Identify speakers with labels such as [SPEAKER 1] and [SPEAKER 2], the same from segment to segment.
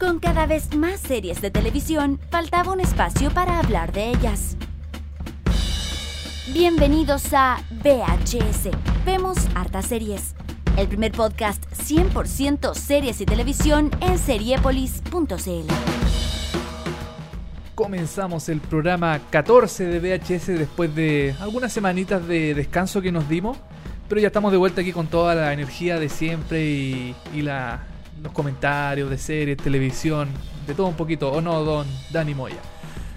[SPEAKER 1] Con cada vez más series de televisión, faltaba un espacio para hablar de ellas. Bienvenidos a VHS. Vemos hartas series. El primer podcast 100% series y televisión en seriepolis.cl.
[SPEAKER 2] Comenzamos el programa 14 de VHS después de algunas semanitas de descanso que nos dimos. Pero ya estamos de vuelta aquí con toda la energía de siempre y, y la, los comentarios de series, televisión, de todo un poquito. ¿O no, don Dani Moya?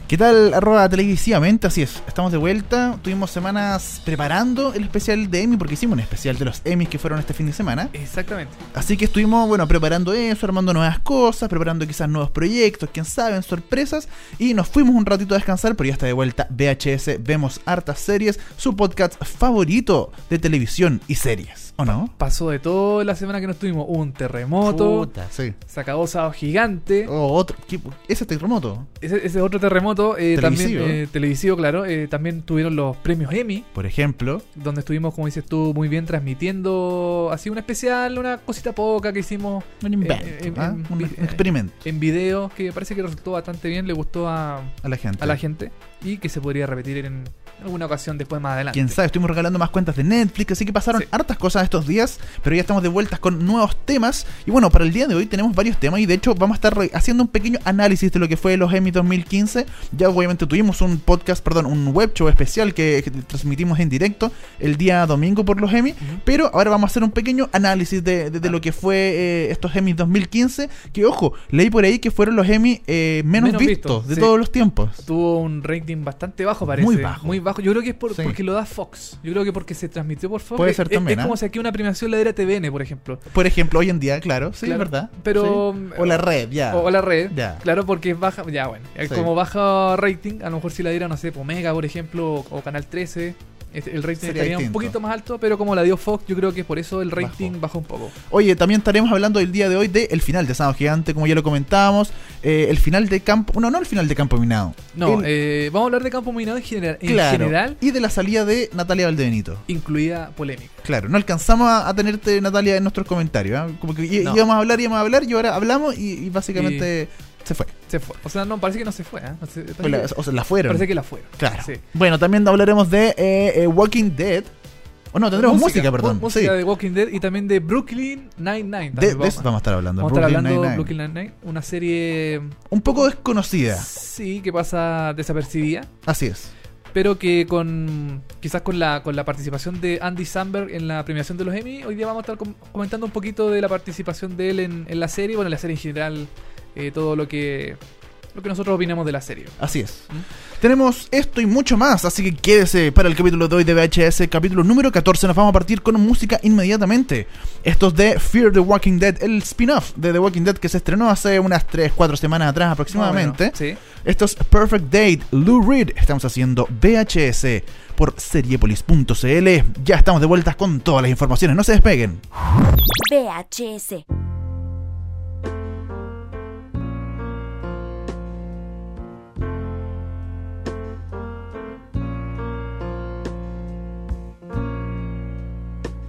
[SPEAKER 3] ¿Qué tal, arroba televisivamente? Así es, estamos de vuelta. Tuvimos semanas preparando el especial de Emmy, porque hicimos un especial de los Emmys que fueron este fin de semana.
[SPEAKER 2] Exactamente.
[SPEAKER 3] Así que estuvimos, bueno, preparando eso, armando nuevas cosas, preparando quizás nuevos proyectos, quién sabe, sorpresas. Y nos fuimos un ratito a descansar, pero ya está de vuelta VHS, vemos hartas series, su podcast favorito de televisión y series. ¿O no?
[SPEAKER 2] Pasó de todo la semana que nos tuvimos. Un terremoto.
[SPEAKER 3] Puta, sí.
[SPEAKER 2] Se acabó Sábado Gigante.
[SPEAKER 3] O otro. ¿qué? ¿Ese terremoto?
[SPEAKER 2] Ese, ese otro terremoto. eh,
[SPEAKER 3] Televisivo.
[SPEAKER 2] También, eh, televisivo, claro. eh, también tuvieron los premios Emmy.
[SPEAKER 3] Por ejemplo.
[SPEAKER 2] Donde estuvimos, como dices tú, muy bien transmitiendo. Así un especial, una cosita poca que hicimos
[SPEAKER 3] Un invento.
[SPEAKER 2] Eh, eh,
[SPEAKER 3] ¿ah?
[SPEAKER 2] en-
[SPEAKER 3] un experimento
[SPEAKER 2] en video. Que parece que resultó bastante bien. Le gustó a,
[SPEAKER 3] a la gente.
[SPEAKER 2] a la gente. Y que se podría repetir en alguna ocasión después más adelante.
[SPEAKER 3] Quién sabe, estuvimos regalando más cuentas de Netflix, así que pasaron
[SPEAKER 2] Sí.
[SPEAKER 3] hartas cosas estos días, pero ya estamos de vueltas con nuevos temas. Y bueno, para el día de hoy tenemos varios temas y de hecho vamos a estar haciendo un pequeño análisis de lo que fue los Emmy 2015. Ya obviamente tuvimos un podcast, perdón, un web show especial que, transmitimos en directo el día domingo por los Emmy, pero ahora vamos a hacer un pequeño análisis de, de- de lo que fue eh, estos Emmy 2015, que ojo, leí por ahí que fueron los Emmy eh, menos,
[SPEAKER 2] Menos
[SPEAKER 3] vistos, de
[SPEAKER 2] sí.
[SPEAKER 3] todos los tiempos.
[SPEAKER 2] Tuvo un rating bastante bajo, parece.
[SPEAKER 3] Muy bajo.
[SPEAKER 2] Muy bajo. Yo creo que es por-
[SPEAKER 3] Sí.
[SPEAKER 2] porque lo da Fox. Yo creo que porque se transmitió por Fox.
[SPEAKER 3] Puede ser
[SPEAKER 2] es-
[SPEAKER 3] también,
[SPEAKER 2] Es,
[SPEAKER 3] ¿ah?
[SPEAKER 2] como si aquí una premiación la diera TVN, por ejemplo.
[SPEAKER 3] Por ejemplo, hoy en día, claro, sí,
[SPEAKER 2] Claro,
[SPEAKER 3] es verdad.
[SPEAKER 2] pero-
[SPEAKER 3] Sí. O la red, ya.
[SPEAKER 2] O, o la red.
[SPEAKER 3] Ya.
[SPEAKER 2] Claro, porque es baja. Ya, bueno. Como baja rating, a lo mejor si la diera, no sé, Omega, por ejemplo, o, o Canal 13. Este, El rating
[SPEAKER 3] Sería
[SPEAKER 2] un poquito más alto, pero como la dio Fox, yo creo que por eso el rating
[SPEAKER 3] Bajó.
[SPEAKER 2] bajó un poco.
[SPEAKER 3] Oye, también estaremos hablando el día de hoy del final de Sábado Gigante, como ya lo comentábamos. eh, el final de Campo. No, no el final de Campo Minado.
[SPEAKER 2] No,
[SPEAKER 3] El-
[SPEAKER 2] eh, vamos a hablar de Campo Minado en general. En
[SPEAKER 3] claro.
[SPEAKER 2] general,
[SPEAKER 3] Y de la salida de Natalia Valdebenito.
[SPEAKER 2] incluida polémica.
[SPEAKER 3] Claro, no alcanzamos a, a tenerte, Natalia, en nuestros comentarios. ¿ah? Como que
[SPEAKER 2] No.
[SPEAKER 3] íbamos a hablar, íbamos a hablar, y ahora hablamos y, y básicamente se fue.
[SPEAKER 2] Se fue. O sea, no, parece que no se fue. ¿eh? No
[SPEAKER 3] O la,
[SPEAKER 2] que,
[SPEAKER 3] o sea, la fueron.
[SPEAKER 2] parece que la fueron.
[SPEAKER 3] Claro.
[SPEAKER 2] Sí.
[SPEAKER 3] Bueno, también hablaremos de eh, eh, Walking Dead. O no, tendremos música, perdón.
[SPEAKER 2] Música
[SPEAKER 3] sí.
[SPEAKER 2] de Walking Dead y también de Brooklyn Nine-Nine.
[SPEAKER 3] De, eso vamos a estar hablando.
[SPEAKER 2] Vamos a estar hablando de. Brooklyn Nine-Nine, una serie
[SPEAKER 3] Un poco desconocida.
[SPEAKER 2] sí que pasa desapercibida,
[SPEAKER 3] Así es.
[SPEAKER 2] pero que con quizás con la con la participación de Andy Samberg en la premiación de los Emmy, hoy día vamos a estar com- comentando un poquito de la participación de él en, en la serie, bueno, en la serie en general, eh, todo lo que lo que nosotros opinamos de la serie.
[SPEAKER 3] Así es.
[SPEAKER 2] ¿Mm?
[SPEAKER 3] Tenemos esto y mucho más, así que quédese para el capítulo de hoy de VHS, capítulo número 14. Nos vamos a partir con música inmediatamente. Esto es de Fear the Walking Dead, el spin-off de The Walking Dead que se estrenó hace unas 3-4 semanas atrás aproximadamente. Esto es Perfect Date, Lou Reed. Estamos haciendo VHS por seriepolis.cl. Ya estamos de vuelta con todas las informaciones, no se despeguen.
[SPEAKER 1] VHS.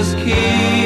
[SPEAKER 4] Just keep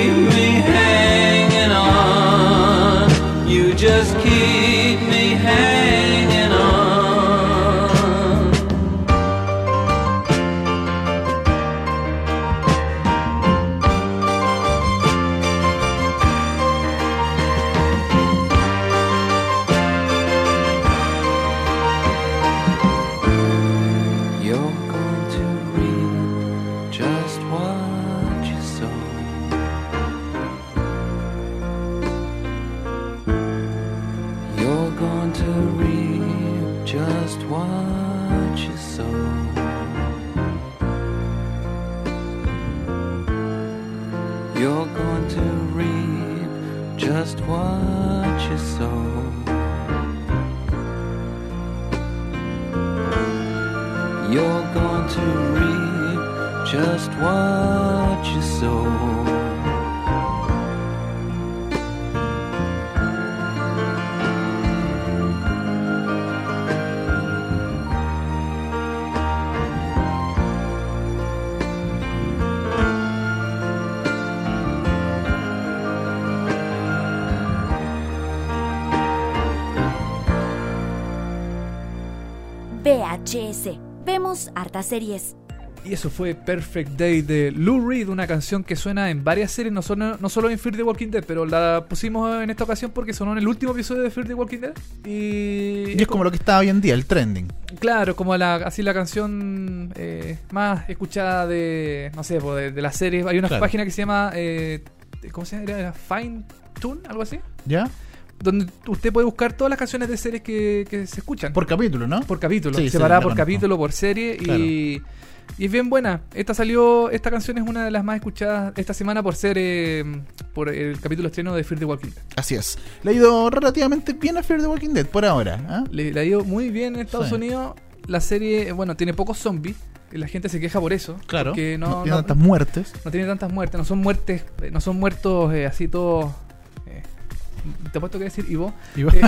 [SPEAKER 1] VHS. Vemos hartas series.
[SPEAKER 2] Y eso fue Perfect Day de Lou Reed, una canción que suena en varias series, no solo, no solo en Fear the Walking Dead, pero la pusimos en esta ocasión porque sonó en el último episodio de Fear the Walking Dead. Y,
[SPEAKER 3] Y es como lo que está hoy en día, el trending.
[SPEAKER 2] Claro, como la, así la canción eh, más escuchada de, no sé, de, de las series. Hay una
[SPEAKER 3] Claro.
[SPEAKER 2] página que se llama, eh, ¿cómo se llama? Era Fine Tune, algo así.
[SPEAKER 3] ¿Ya?
[SPEAKER 2] Donde usted puede buscar todas las canciones de series que, que se escuchan.
[SPEAKER 3] Por capítulo, ¿no?
[SPEAKER 2] por capítulo,
[SPEAKER 3] Sí,
[SPEAKER 2] separada por
[SPEAKER 3] conozco.
[SPEAKER 2] capítulo, por serie y, y es bien buena. Esta salió, esta canción es una de las más escuchadas esta semana por ser eh, por el capítulo estreno de Fear the Walking Dead.
[SPEAKER 3] Así es. Le ha ido relativamente bien a Fear the Walking Dead por ahora. ¿ah?
[SPEAKER 2] Le, le ha ido muy bien en Estados
[SPEAKER 3] Sí.
[SPEAKER 2] Unidos. La serie, bueno, tiene pocos zombies. La gente se queja por eso.
[SPEAKER 3] Claro.
[SPEAKER 2] Porque
[SPEAKER 3] no,
[SPEAKER 2] no,
[SPEAKER 3] tiene
[SPEAKER 2] no-
[SPEAKER 3] tantas muertes.
[SPEAKER 2] no tiene tantas muertes. No son muertes, eh, no son muertos eh, así todos. Eh, te puesto que decir, Ivo.
[SPEAKER 3] Y vos-
[SPEAKER 2] Eh,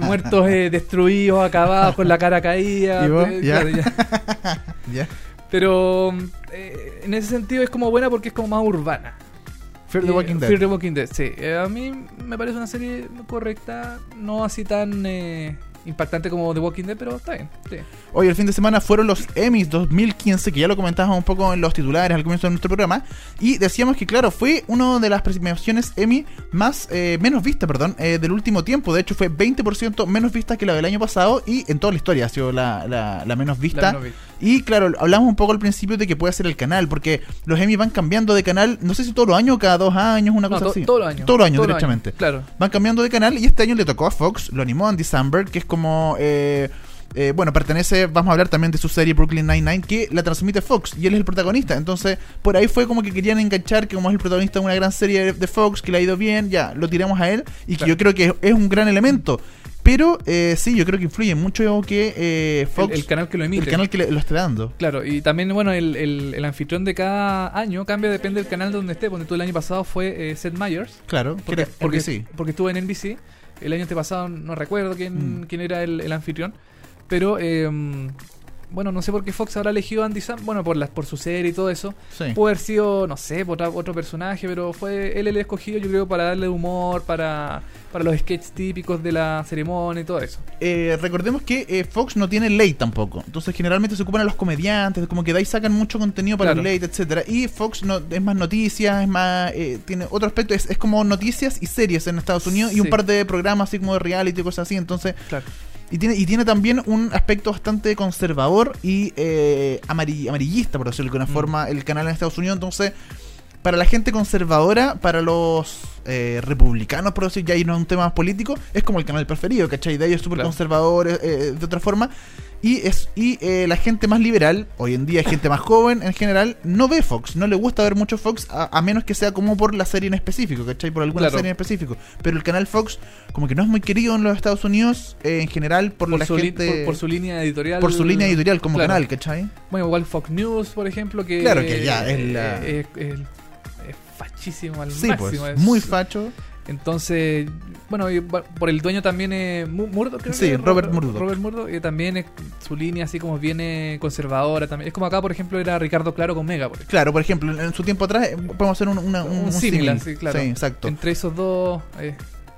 [SPEAKER 2] muertos eh, destruidos, acabados, con la cara caída.
[SPEAKER 3] ¿Y vos?
[SPEAKER 2] eh,
[SPEAKER 3] Ya.
[SPEAKER 2] claro, ya.
[SPEAKER 3] ¿Ya?
[SPEAKER 2] Pero eh, en ese sentido es como buena porque es como más urbana.
[SPEAKER 3] Fear the
[SPEAKER 2] Eh,
[SPEAKER 3] Walking Dead.
[SPEAKER 2] Fear the Walking Dead, sí. Eh, a mí me parece una serie correcta, no así tan eh, impactante como The Walking Dead, pero está bien. sí.
[SPEAKER 3] Hoy el fin de semana fueron los Emmys 2015, que ya lo comentábamos un poco en los titulares al comienzo de nuestro programa. Y decíamos que, claro, fue una de las premiaciones Emmy más eh, menos vista, perdón, eh, del último tiempo. De hecho, fue 20% menos vista que la del año pasado y en toda la historia ha sido la, la- la menos vista.
[SPEAKER 2] La menos vista.
[SPEAKER 3] Y claro, hablamos un poco al principio de que puede ser el canal, porque los Emmy van cambiando de canal, no sé si todos los años o cada dos años, una
[SPEAKER 2] No,
[SPEAKER 3] cosa
[SPEAKER 2] to-
[SPEAKER 3] así.
[SPEAKER 2] todos los años.
[SPEAKER 3] Todos los años,
[SPEAKER 2] años, Claro.
[SPEAKER 3] Van cambiando de canal y este año le tocó a Fox, lo animó Andy Samberg, que es como... eh, eh, bueno, pertenece, vamos a hablar también de su serie Brooklyn Nine-Nine, que la transmite Fox y él es el protagonista. Entonces, por ahí fue como que querían enganchar que como es el protagonista de una gran serie de- de Fox, que le ha ido bien, ya, lo tiramos a él y que
[SPEAKER 2] Claro.
[SPEAKER 3] yo creo que es, es un gran elemento. Pero eh, sí, yo creo que influye mucho que eh, Fox,
[SPEAKER 2] El, el canal que lo emite.
[SPEAKER 3] el canal que le- lo esté dando.
[SPEAKER 2] Claro, y también, bueno, el, el- el anfitrión de cada año cambia, depende del canal donde esté. Porque tú el año pasado fue eh, Seth Meyers.
[SPEAKER 3] Claro, que
[SPEAKER 2] Porque,
[SPEAKER 3] era
[SPEAKER 2] porque,
[SPEAKER 3] NBC.
[SPEAKER 2] porque estuvo en NBC. El año antepasado no recuerdo quién,
[SPEAKER 3] Mm.
[SPEAKER 2] quién era el, el anfitrión. Pero, eh, bueno, no sé por qué Fox habrá elegido a Andy Sam. Bueno, por, las por su serie y todo eso.
[SPEAKER 3] Sí.
[SPEAKER 2] Puede haber sido, no sé, por otra- otro personaje, pero fue él el escogido, yo creo, para darle humor, para, para los sketches típicos de la ceremonia y todo eso.
[SPEAKER 3] Eh, recordemos que eh, Fox no tiene ley tampoco. Entonces generalmente se ocupan a los comediantes, como que de ahí sacan mucho contenido para
[SPEAKER 2] Claro.
[SPEAKER 3] el late, etcétera. Y Fox no, es más noticias, es más eh, tiene otro aspecto, es, es como noticias y series en Estados Unidos y un par de programas así como de reality y cosas así. Entonces
[SPEAKER 2] Claro.
[SPEAKER 3] Y tiene y tiene también un aspecto bastante conservador y eh, amari- amarillista por decirlo de alguna
[SPEAKER 2] Mm.
[SPEAKER 3] forma el canal en Estados Unidos. Entonces para la gente conservadora, para los eh, republicanos, por decir, ya ahí no es un tema más político, es como el canal preferido, ¿cachai? De ellos súper
[SPEAKER 2] Claro.
[SPEAKER 3] conservadores, eh, de otra forma. Y, es, y eh, la gente más liberal, hoy en día gente más joven en general, no ve Fox, no le gusta ver mucho Fox, a, a menos que sea como por la serie en específico, ¿cachai? Por alguna
[SPEAKER 2] Claro.
[SPEAKER 3] serie en específico. Pero el canal Fox, como que no es muy querido en los Estados Unidos, eh, en general, por,
[SPEAKER 2] por,
[SPEAKER 3] la
[SPEAKER 2] su
[SPEAKER 3] gente.
[SPEAKER 2] por- por su línea editorial.
[SPEAKER 3] por su línea editorial como
[SPEAKER 2] Claro.
[SPEAKER 3] canal, ¿cachai?
[SPEAKER 2] Bueno, igual Fox News, por ejemplo, que.
[SPEAKER 3] Claro que ya es
[SPEAKER 2] eh,
[SPEAKER 3] la-
[SPEAKER 2] es- es- es fachísimo al
[SPEAKER 3] Sí,
[SPEAKER 2] máximo.
[SPEAKER 3] pues,
[SPEAKER 2] es-
[SPEAKER 3] muy facho.
[SPEAKER 2] Entonces, bueno, y por el dueño también es Mu- Murdoch, creo
[SPEAKER 3] Sí,
[SPEAKER 2] que
[SPEAKER 3] Robert Murdoch.
[SPEAKER 2] Robert Murdoch, y también es, su línea así como viene conservadora también. Es como acá, por ejemplo, era Ricardo Claro con Mega, por ejemplo.
[SPEAKER 3] Claro, por ejemplo, en, su tiempo atrás eh, podemos hacer un, una- un,
[SPEAKER 2] Un símil. sí, claro.
[SPEAKER 3] Sí, exacto.
[SPEAKER 2] Entre esos dos eh,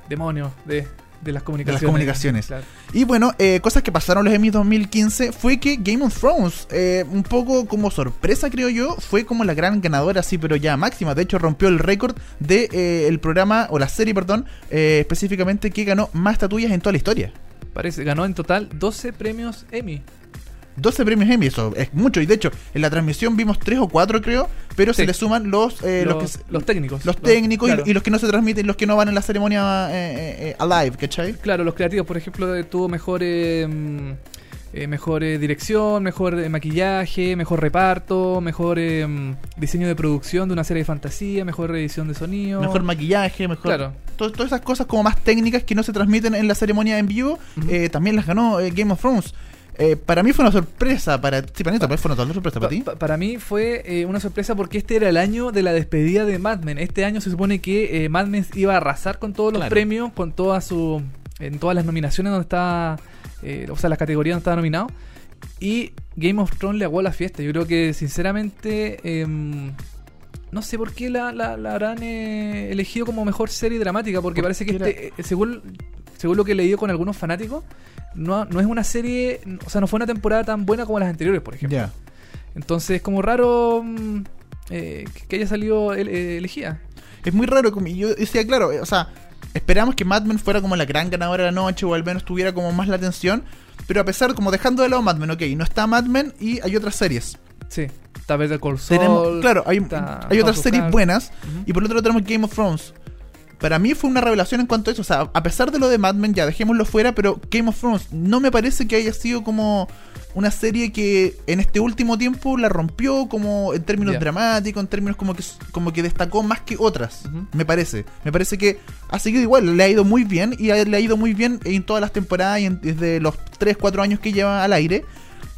[SPEAKER 2] demonios de, de las comunicaciones.
[SPEAKER 3] comunicaciones.
[SPEAKER 2] Claro.
[SPEAKER 3] Y bueno, eh, cosas que pasaron los Emmy 2015 fue que Game of Thrones, eh, un poco como sorpresa creo yo, fue como la gran ganadora, sí, pero ya máxima. De hecho, rompió el récord de eh, el programa, o la serie, perdón, específicamente que ganó más estatuillas en toda la historia.
[SPEAKER 2] Parece, ganó en total 12 premios Emmy.
[SPEAKER 3] 12 premios Emmy, eso es mucho. Y de hecho, en la transmisión vimos 3 o 4 creo, pero se le suman los, eh, los,
[SPEAKER 2] los,
[SPEAKER 3] que
[SPEAKER 2] los técnicos.
[SPEAKER 3] los técnicos y-
[SPEAKER 2] claro.
[SPEAKER 3] y, los que no se transmiten, los que no van en la ceremonia eh, eh, eh, alive, ¿cachai?
[SPEAKER 2] Claro, los creativos, por ejemplo, eh, tuvo mejor, eh, mm, eh, mejor eh, dirección, mejor eh, maquillaje, mejor reparto, mejor mm, diseño de producción de una serie de fantasía, mejor edición de sonido.
[SPEAKER 3] Mejor maquillaje, mejor.
[SPEAKER 2] Claro.
[SPEAKER 3] to- todas esas cosas como más técnicas que no se transmiten en la ceremonia en vivo, eh, también las ganó Game of Thrones. Eh, para mí fue una sorpresa, para sí, para, ti,
[SPEAKER 2] Pa-
[SPEAKER 3] fue una total sorpresa
[SPEAKER 2] Pa-
[SPEAKER 3] para ti.
[SPEAKER 2] pa- para mí fue eh, una sorpresa porque este era el año de la despedida de Mad Men. Este año se supone que eh, Mad Men iba a arrasar con todos los
[SPEAKER 3] Claro.
[SPEAKER 2] premios, con todas su, en todas las nominaciones donde estaba, eh, o sea, las categorías donde estaba nominado. Y Game of Thrones le aguó la fiesta. Yo creo que, sinceramente, em, no sé por qué la, la, la habrán eh, elegido como mejor serie dramática, porque
[SPEAKER 3] Porque
[SPEAKER 2] parece que
[SPEAKER 3] era-
[SPEAKER 2] este, eh, según, según lo que he leído con algunos fanáticos, no, no es una serie, o sea, no fue una temporada tan buena como las anteriores, por ejemplo. Entonces es como raro mm, eh, que- haya salido el- eh, elegida.
[SPEAKER 3] Es muy raro. Yo decía, claro, eh, o sea, esperamos que Mad Men fuera como la gran ganadora de la noche o al menos tuviera como más la atención. Pero a pesar, como dejando de lado Mad Men, ok, no está Mad Men y hay otras series.
[SPEAKER 2] Sí, está Better Call Saul.
[SPEAKER 3] Tenemos, claro, hay, hay otras series buenas. Y por otro lado tenemos Game of Thrones. Para mí fue una revelación en cuanto a eso. O sea, a pesar de lo de Mad Men, ya dejémoslo fuera, pero Game of Thrones no me parece que haya sido como una serie que en este último tiempo la rompió como en términos dramáticos, en términos como que como que destacó más que otras. Me parece. Me parece que ha seguido igual, le ha ido muy bien y le ha ido muy bien en todas las temporadas y en- desde los 3, 4 años que lleva al aire.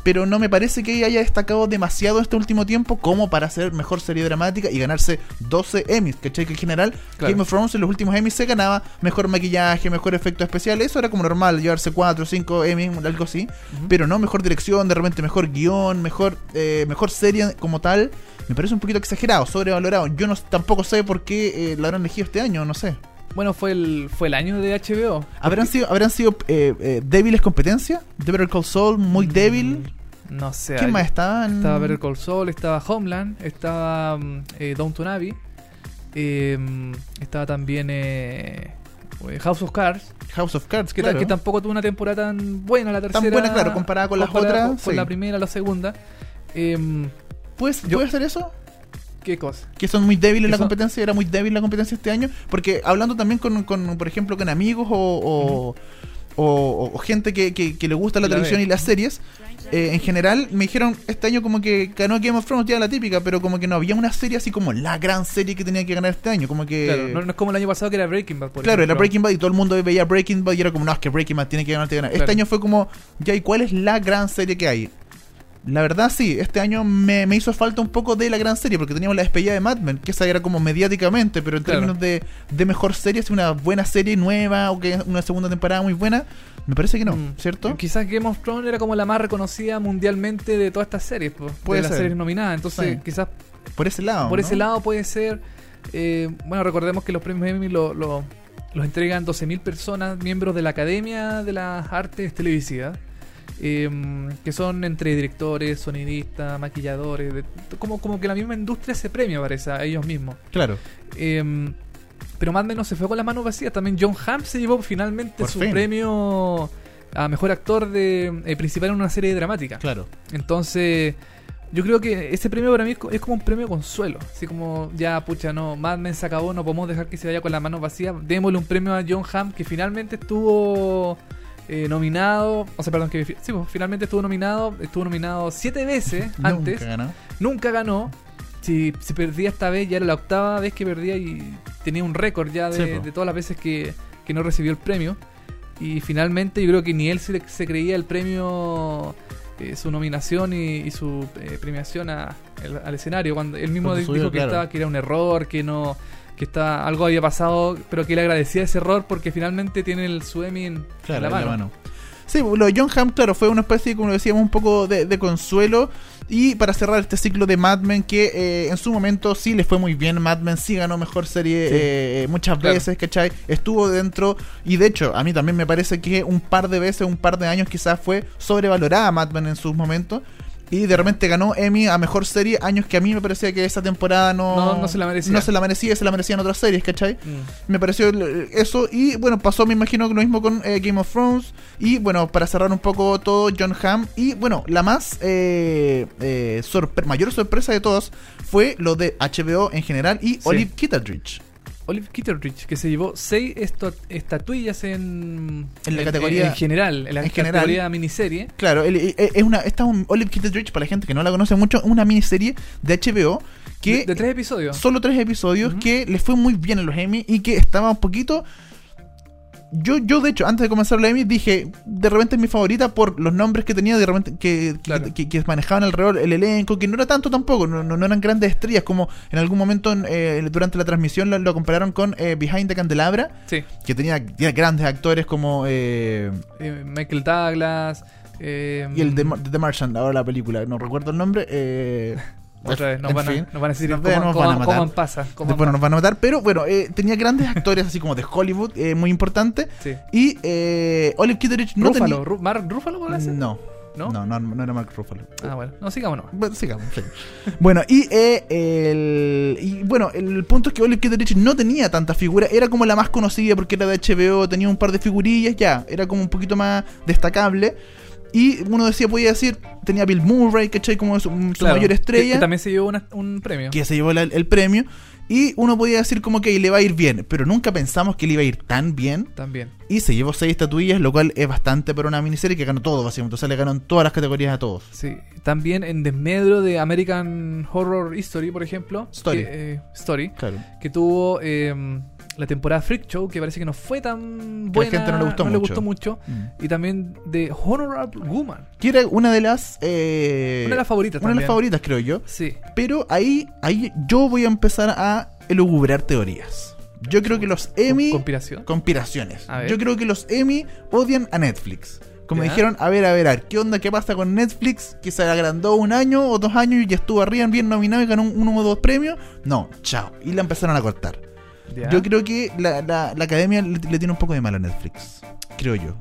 [SPEAKER 3] Pero no me parece que haya destacado demasiado este último tiempo como para ser mejor serie dramática y ganarse 12 Emmys. ¿Cachai? Que en general
[SPEAKER 2] Claro.
[SPEAKER 3] Game of Thrones en los últimos Emmys se ganaba mejor maquillaje, mejor efectos especiales. Eso era como normal, llevarse 4 o 5 Emmys, algo así. Pero no mejor dirección, de repente mejor guion, mejor, eh, mejor serie como tal. Me parece un poquito exagerado, sobrevalorado. Yo no, tampoco sé por qué eh, la habrán elegido este año, no sé.
[SPEAKER 2] Bueno, fue el, fue el año de HBO.
[SPEAKER 3] ¿Habrán sido, habrán sido eh, eh, débiles competencia? The Better Call Saul, muy
[SPEAKER 2] Mm,
[SPEAKER 3] débil.
[SPEAKER 2] No sé.
[SPEAKER 3] ¿Quién más estaban?
[SPEAKER 2] Estaba Better Call Saul, estaba Homeland, estaba mm, eh, Downton Abbey, eh, mm, estaba también eh, eh, House of Cards,
[SPEAKER 3] House of Cards,
[SPEAKER 2] que, ta-
[SPEAKER 3] claro.
[SPEAKER 2] que tampoco tuvo una temporada tan buena la tercera.
[SPEAKER 3] buena, claro, comparada con las
[SPEAKER 2] comparada
[SPEAKER 3] otras,
[SPEAKER 2] Con,
[SPEAKER 3] sí.
[SPEAKER 2] la primera, la segunda. Em,
[SPEAKER 3] ¿Puedes-
[SPEAKER 2] Yo-
[SPEAKER 3] ¿Puede ser eso?
[SPEAKER 2] ¿Qué cosa?
[SPEAKER 3] que son muy débiles la
[SPEAKER 2] son-
[SPEAKER 3] competencia, era muy débil la competencia este año, porque hablando también con, con, por ejemplo, con amigos o, o, o- o gente que, que- que le gusta la
[SPEAKER 2] La
[SPEAKER 3] televisión y las series, eh, en general me dijeron este año como que ganó Game of Thrones, ya la típica, pero como que no había una serie así como la gran serie que tenía que ganar este año, como que...
[SPEAKER 2] Claro, no, no es como el año pasado que era Breaking Bad, por
[SPEAKER 3] Claro, era. Breaking Bad y todo el mundo veía Breaking Bad y era como, no, es que Breaking Bad tiene que ganar, tiene que ganar. Este año fue como, ya, ¿y cuál es la gran serie que hay? La verdad, sí, este año me, me hizo falta un poco de la gran serie, porque teníamos la despedida de Mad Men, que esa era como mediáticamente, pero en
[SPEAKER 2] Claro.
[SPEAKER 3] términos de, de mejor serie, si una buena serie nueva o que una segunda temporada muy buena, me parece que no,
[SPEAKER 2] Mm.
[SPEAKER 3] ¿cierto?
[SPEAKER 2] Quizás Game of Thrones era como la más reconocida mundialmente de todas estas series, po,
[SPEAKER 3] Puede
[SPEAKER 2] de las
[SPEAKER 3] ser.
[SPEAKER 2] series nominadas. Entonces,
[SPEAKER 3] Sí.
[SPEAKER 2] quizás
[SPEAKER 3] Por ese lado.
[SPEAKER 2] por
[SPEAKER 3] ¿no?
[SPEAKER 2] ese lado puede ser. eh, bueno, recordemos que los premios Emmy lo- lo- los entregan 12.000 personas, miembros de la Academia de las Artes Televisivas, eh, que son entre directores, sonidistas, maquilladores, de- como, como que la misma industria se premia, parece, a ellos mismos.
[SPEAKER 3] Claro.
[SPEAKER 2] Eh, pero Mad no se fue con las manos vacías. También John Hamm se llevó finalmente
[SPEAKER 3] Por
[SPEAKER 2] su
[SPEAKER 3] fin.
[SPEAKER 2] premio a mejor actor de eh, principal en una serie dramática.
[SPEAKER 3] Claro.
[SPEAKER 2] Entonces, yo creo que ese premio para mí es como un premio consuelo. Así como, ya, pucha, no, Mad Men se acabó, no podemos dejar que se vaya con las manos vacías. Démosle un premio a John Hamm, que finalmente estuvo eh, nominado. O sea, perdón, que sí, pues, finalmente estuvo nominado. Estuvo nominado siete veces antes.
[SPEAKER 3] Nunca ganó.
[SPEAKER 2] Nunca ganó. Si, si perdía esta vez, ya era la octava vez que perdía y tenía un récord ya de,
[SPEAKER 3] Sí, po.
[SPEAKER 2] de todas las veces que, que no recibió el premio. Y finalmente yo creo que ni él se, se creía el premio, eh, su nominación y, y su eh, premiación a- el- al escenario. Cuando él mismo
[SPEAKER 3] Cuando
[SPEAKER 2] dijo
[SPEAKER 3] subió,
[SPEAKER 2] que,
[SPEAKER 3] claro.
[SPEAKER 2] estaba, que era un error, que no que está, algo había pasado, pero que él agradecía ese error porque finalmente tiene el su Emmy en, en
[SPEAKER 3] Claro,
[SPEAKER 2] la
[SPEAKER 3] en
[SPEAKER 2] mano.
[SPEAKER 3] la mano. Sí, lo de John Hamm, claro, fue una especie, como decíamos, un poco de, de consuelo. Y para cerrar este ciclo de Mad Men, que eh, en su momento sí le fue muy bien. Mad Men sí ganó mejor serie
[SPEAKER 2] Sí.
[SPEAKER 3] eh, muchas
[SPEAKER 2] Claro.
[SPEAKER 3] veces, ¿cachai? Estuvo dentro. Y de hecho, a mí también me parece que un par de veces, un par de años quizás fue sobrevalorada Mad Men en sus momentos. Y de repente ganó Emmy a mejor serie, años que a mí me parecía que esa temporada no,
[SPEAKER 2] No- no se la merecía.
[SPEAKER 3] No se la merecía, se la merecían otras series, ¿cachai?
[SPEAKER 2] Mm.
[SPEAKER 3] Me pareció eso. Y bueno, pasó, me imagino, lo mismo con eh, Game of Thrones. Y bueno, para cerrar un poco todo, John Hamm. Y bueno, la más eh, eh, sorpre- mayor sorpresa de todas fue lo de HBO en general y
[SPEAKER 2] Sí.
[SPEAKER 3] Olive Kitteridge.
[SPEAKER 2] Olive Kitteridge, que se llevó seis estatuillas en,
[SPEAKER 3] En la categoría-
[SPEAKER 2] en, general, en la
[SPEAKER 3] en general.
[SPEAKER 2] categoría miniserie.
[SPEAKER 3] Claro, él- eh, es una, esta es un Olive Kitteridge, para la gente que no la conoce mucho, una miniserie de HBO que
[SPEAKER 2] de, de tres episodios.
[SPEAKER 3] solo tres episodios que le fue muy bien en los Emmy y que estaba un poquito. Yo, yo de hecho, antes de comenzar los Emmy, dije, de repente es mi favorita por los nombres que tenía, de repente que,
[SPEAKER 2] Claro.
[SPEAKER 3] que, que manejaban alrededor el elenco, que no era tanto tampoco, no, no, no eran grandes estrellas, como en algún momento en, eh, durante la transmisión lo, lo compararon con eh, Behind the Candelabra,
[SPEAKER 2] Sí.
[SPEAKER 3] que tenía, tenía grandes actores como... eh,
[SPEAKER 2] Michael Douglas. eh,
[SPEAKER 3] y el de The Martian, ahora la película, no recuerdo el nombre.
[SPEAKER 2] Otra vez, nos
[SPEAKER 3] en
[SPEAKER 2] van,
[SPEAKER 3] fin.
[SPEAKER 2] a, nos van a decir
[SPEAKER 3] Nos
[SPEAKER 2] cómo,
[SPEAKER 3] ven, nos
[SPEAKER 2] cómo-
[SPEAKER 3] van a matar.
[SPEAKER 2] cómo pasa. cómo
[SPEAKER 3] Después nos van a matar, pero bueno, eh, tenía grandes actores así como de Hollywood, eh, muy importante.
[SPEAKER 2] Sí.
[SPEAKER 3] Y eh, Olive Kitteridge no tenía...
[SPEAKER 2] Ru- ¿Mark Rúfalo podría ser?
[SPEAKER 3] No,
[SPEAKER 2] ¿No?
[SPEAKER 3] no, no, no era Mark Ruffalo.
[SPEAKER 2] Ah, bueno. No, sigamos no.
[SPEAKER 3] Bueno, sigamos, sí. bueno, y, eh, el, y bueno, el punto es que Olive Kitteridge no tenía tanta figura, era como la más conocida porque era de HBO, tenía un par de figurillas, ya, era como un poquito más destacable. Y uno decía, podía decir, tenía Bill Murray, ¿cachai? Como su, su
[SPEAKER 2] Claro,
[SPEAKER 3] mayor
[SPEAKER 2] que-
[SPEAKER 3] estrella.
[SPEAKER 2] Que, también se llevó una- un premio.
[SPEAKER 3] que se llevó la- el premio. Y uno podía decir como que le va a ir bien, pero nunca pensamos que le iba a ir tan bien.
[SPEAKER 2] También.
[SPEAKER 3] Y se llevó seis estatuillas, lo cual es bastante para una miniserie que ganó todo, básicamente. O sea, le ganó en todas las categorías a todos.
[SPEAKER 2] Sí. También en desmedro de American Horror History, por ejemplo.
[SPEAKER 3] Story.
[SPEAKER 2] que, eh, Story.
[SPEAKER 3] Claro.
[SPEAKER 2] que tuvo eh, la temporada Freak Show, que parece que no fue tan
[SPEAKER 3] Que a la
[SPEAKER 2] buena.
[SPEAKER 3] gente no le gustó mucho.
[SPEAKER 2] gustó mucho.
[SPEAKER 3] Mm.
[SPEAKER 2] Y también de Honorable Woman.
[SPEAKER 3] Que era una de las. eh,
[SPEAKER 2] Una de las favoritas
[SPEAKER 3] una de las favoritas, creo yo.
[SPEAKER 2] Sí.
[SPEAKER 3] Pero ahí, ahí yo voy a empezar a elugubrar teorías. Yo creo que los Emmy.
[SPEAKER 2] Conspiración.
[SPEAKER 3] conspiraciones. Yo creo que los Emmy odian a Netflix. Como
[SPEAKER 2] Ya.
[SPEAKER 3] dijeron, a ver, a ver, a ver, ¿qué onda? ¿Qué pasa con Netflix? Que se agrandó un año o dos años y ya estuvo arriba, bien nominado y ganó un- uno o dos premios. No, chao. Y la empezaron a cortar. Yo creo que la, la- la academia le, le tiene un poco de malo a Netflix. Creo yo.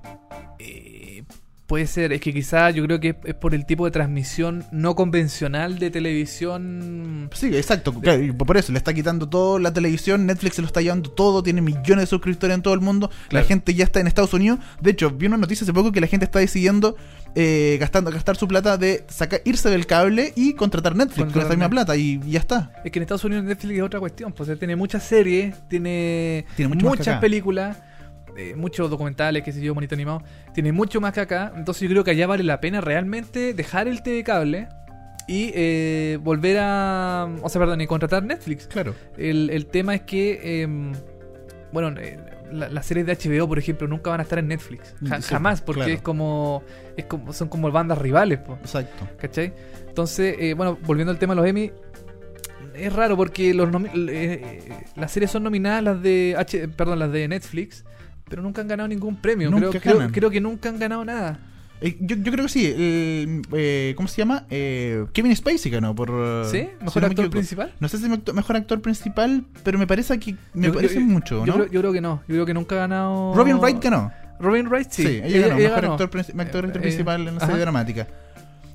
[SPEAKER 2] Puede ser, es que quizá yo creo que es- por el tipo de transmisión no convencional de televisión.
[SPEAKER 3] Sí, exacto. claro, y por eso le está quitando todo la televisión. Netflix se lo está llevando todo. Tiene millones de suscriptores en todo el mundo.
[SPEAKER 2] Claro.
[SPEAKER 3] La gente ya está en Estados Unidos. De hecho, vi una noticia hace poco que la gente está decidiendo eh, gastando, gastar su plata de sacar, irse del cable y contratar Netflix con esa misma plata. Y ya está.
[SPEAKER 2] Es que en Estados Unidos Netflix es otra cuestión, pues tiene muchas series, tiene,
[SPEAKER 3] Tiene mucho
[SPEAKER 2] muchas películas, eh, muchos documentales, qué sé yo, bonito animado, tiene mucho más que acá, entonces yo creo que allá vale la pena realmente dejar el TV cable y eh, volver a, o sea, perdón, y contratar Netflix.
[SPEAKER 3] Claro.
[SPEAKER 2] El, el tema es que, em, bueno, eh, la- las series de HBO, por ejemplo, nunca van a estar en Netflix, Ja-
[SPEAKER 3] Sí,
[SPEAKER 2] jamás, porque
[SPEAKER 3] claro.
[SPEAKER 2] es como, es como, son como bandas rivales.
[SPEAKER 3] Exacto.
[SPEAKER 2] ¿Cachai? Entonces, bueno, volviendo al tema de los Emmy, es raro porque los eh, las series son nominadas las de H, perdón, las de Netflix, pero nunca han ganado ningún premio.
[SPEAKER 3] Nunca
[SPEAKER 2] creo, creo, creo que nunca han ganado nada.
[SPEAKER 3] Eh, yo, yo creo que sí. el, eh, ¿Cómo se llama? Eh, Kevin Spacey ganó por. eh,
[SPEAKER 2] ¿Sí?
[SPEAKER 3] si
[SPEAKER 2] ¿Mejor
[SPEAKER 3] no me
[SPEAKER 2] actor principal?
[SPEAKER 3] No sé si me- mejor actor principal, pero me parece que me
[SPEAKER 2] Yo-
[SPEAKER 3] parece
[SPEAKER 2] yo-
[SPEAKER 3] mucho,
[SPEAKER 2] Yo,
[SPEAKER 3] ¿no?
[SPEAKER 2] creo, yo creo que no. Yo creo que nunca ha ganado.
[SPEAKER 3] Robin Wright ganó.
[SPEAKER 2] Robin Wright, sí.
[SPEAKER 3] Sí, ella, ganó, mejor
[SPEAKER 2] ganó.
[SPEAKER 3] actor, actor
[SPEAKER 2] Eh, eh,
[SPEAKER 3] principal en la serie dramática.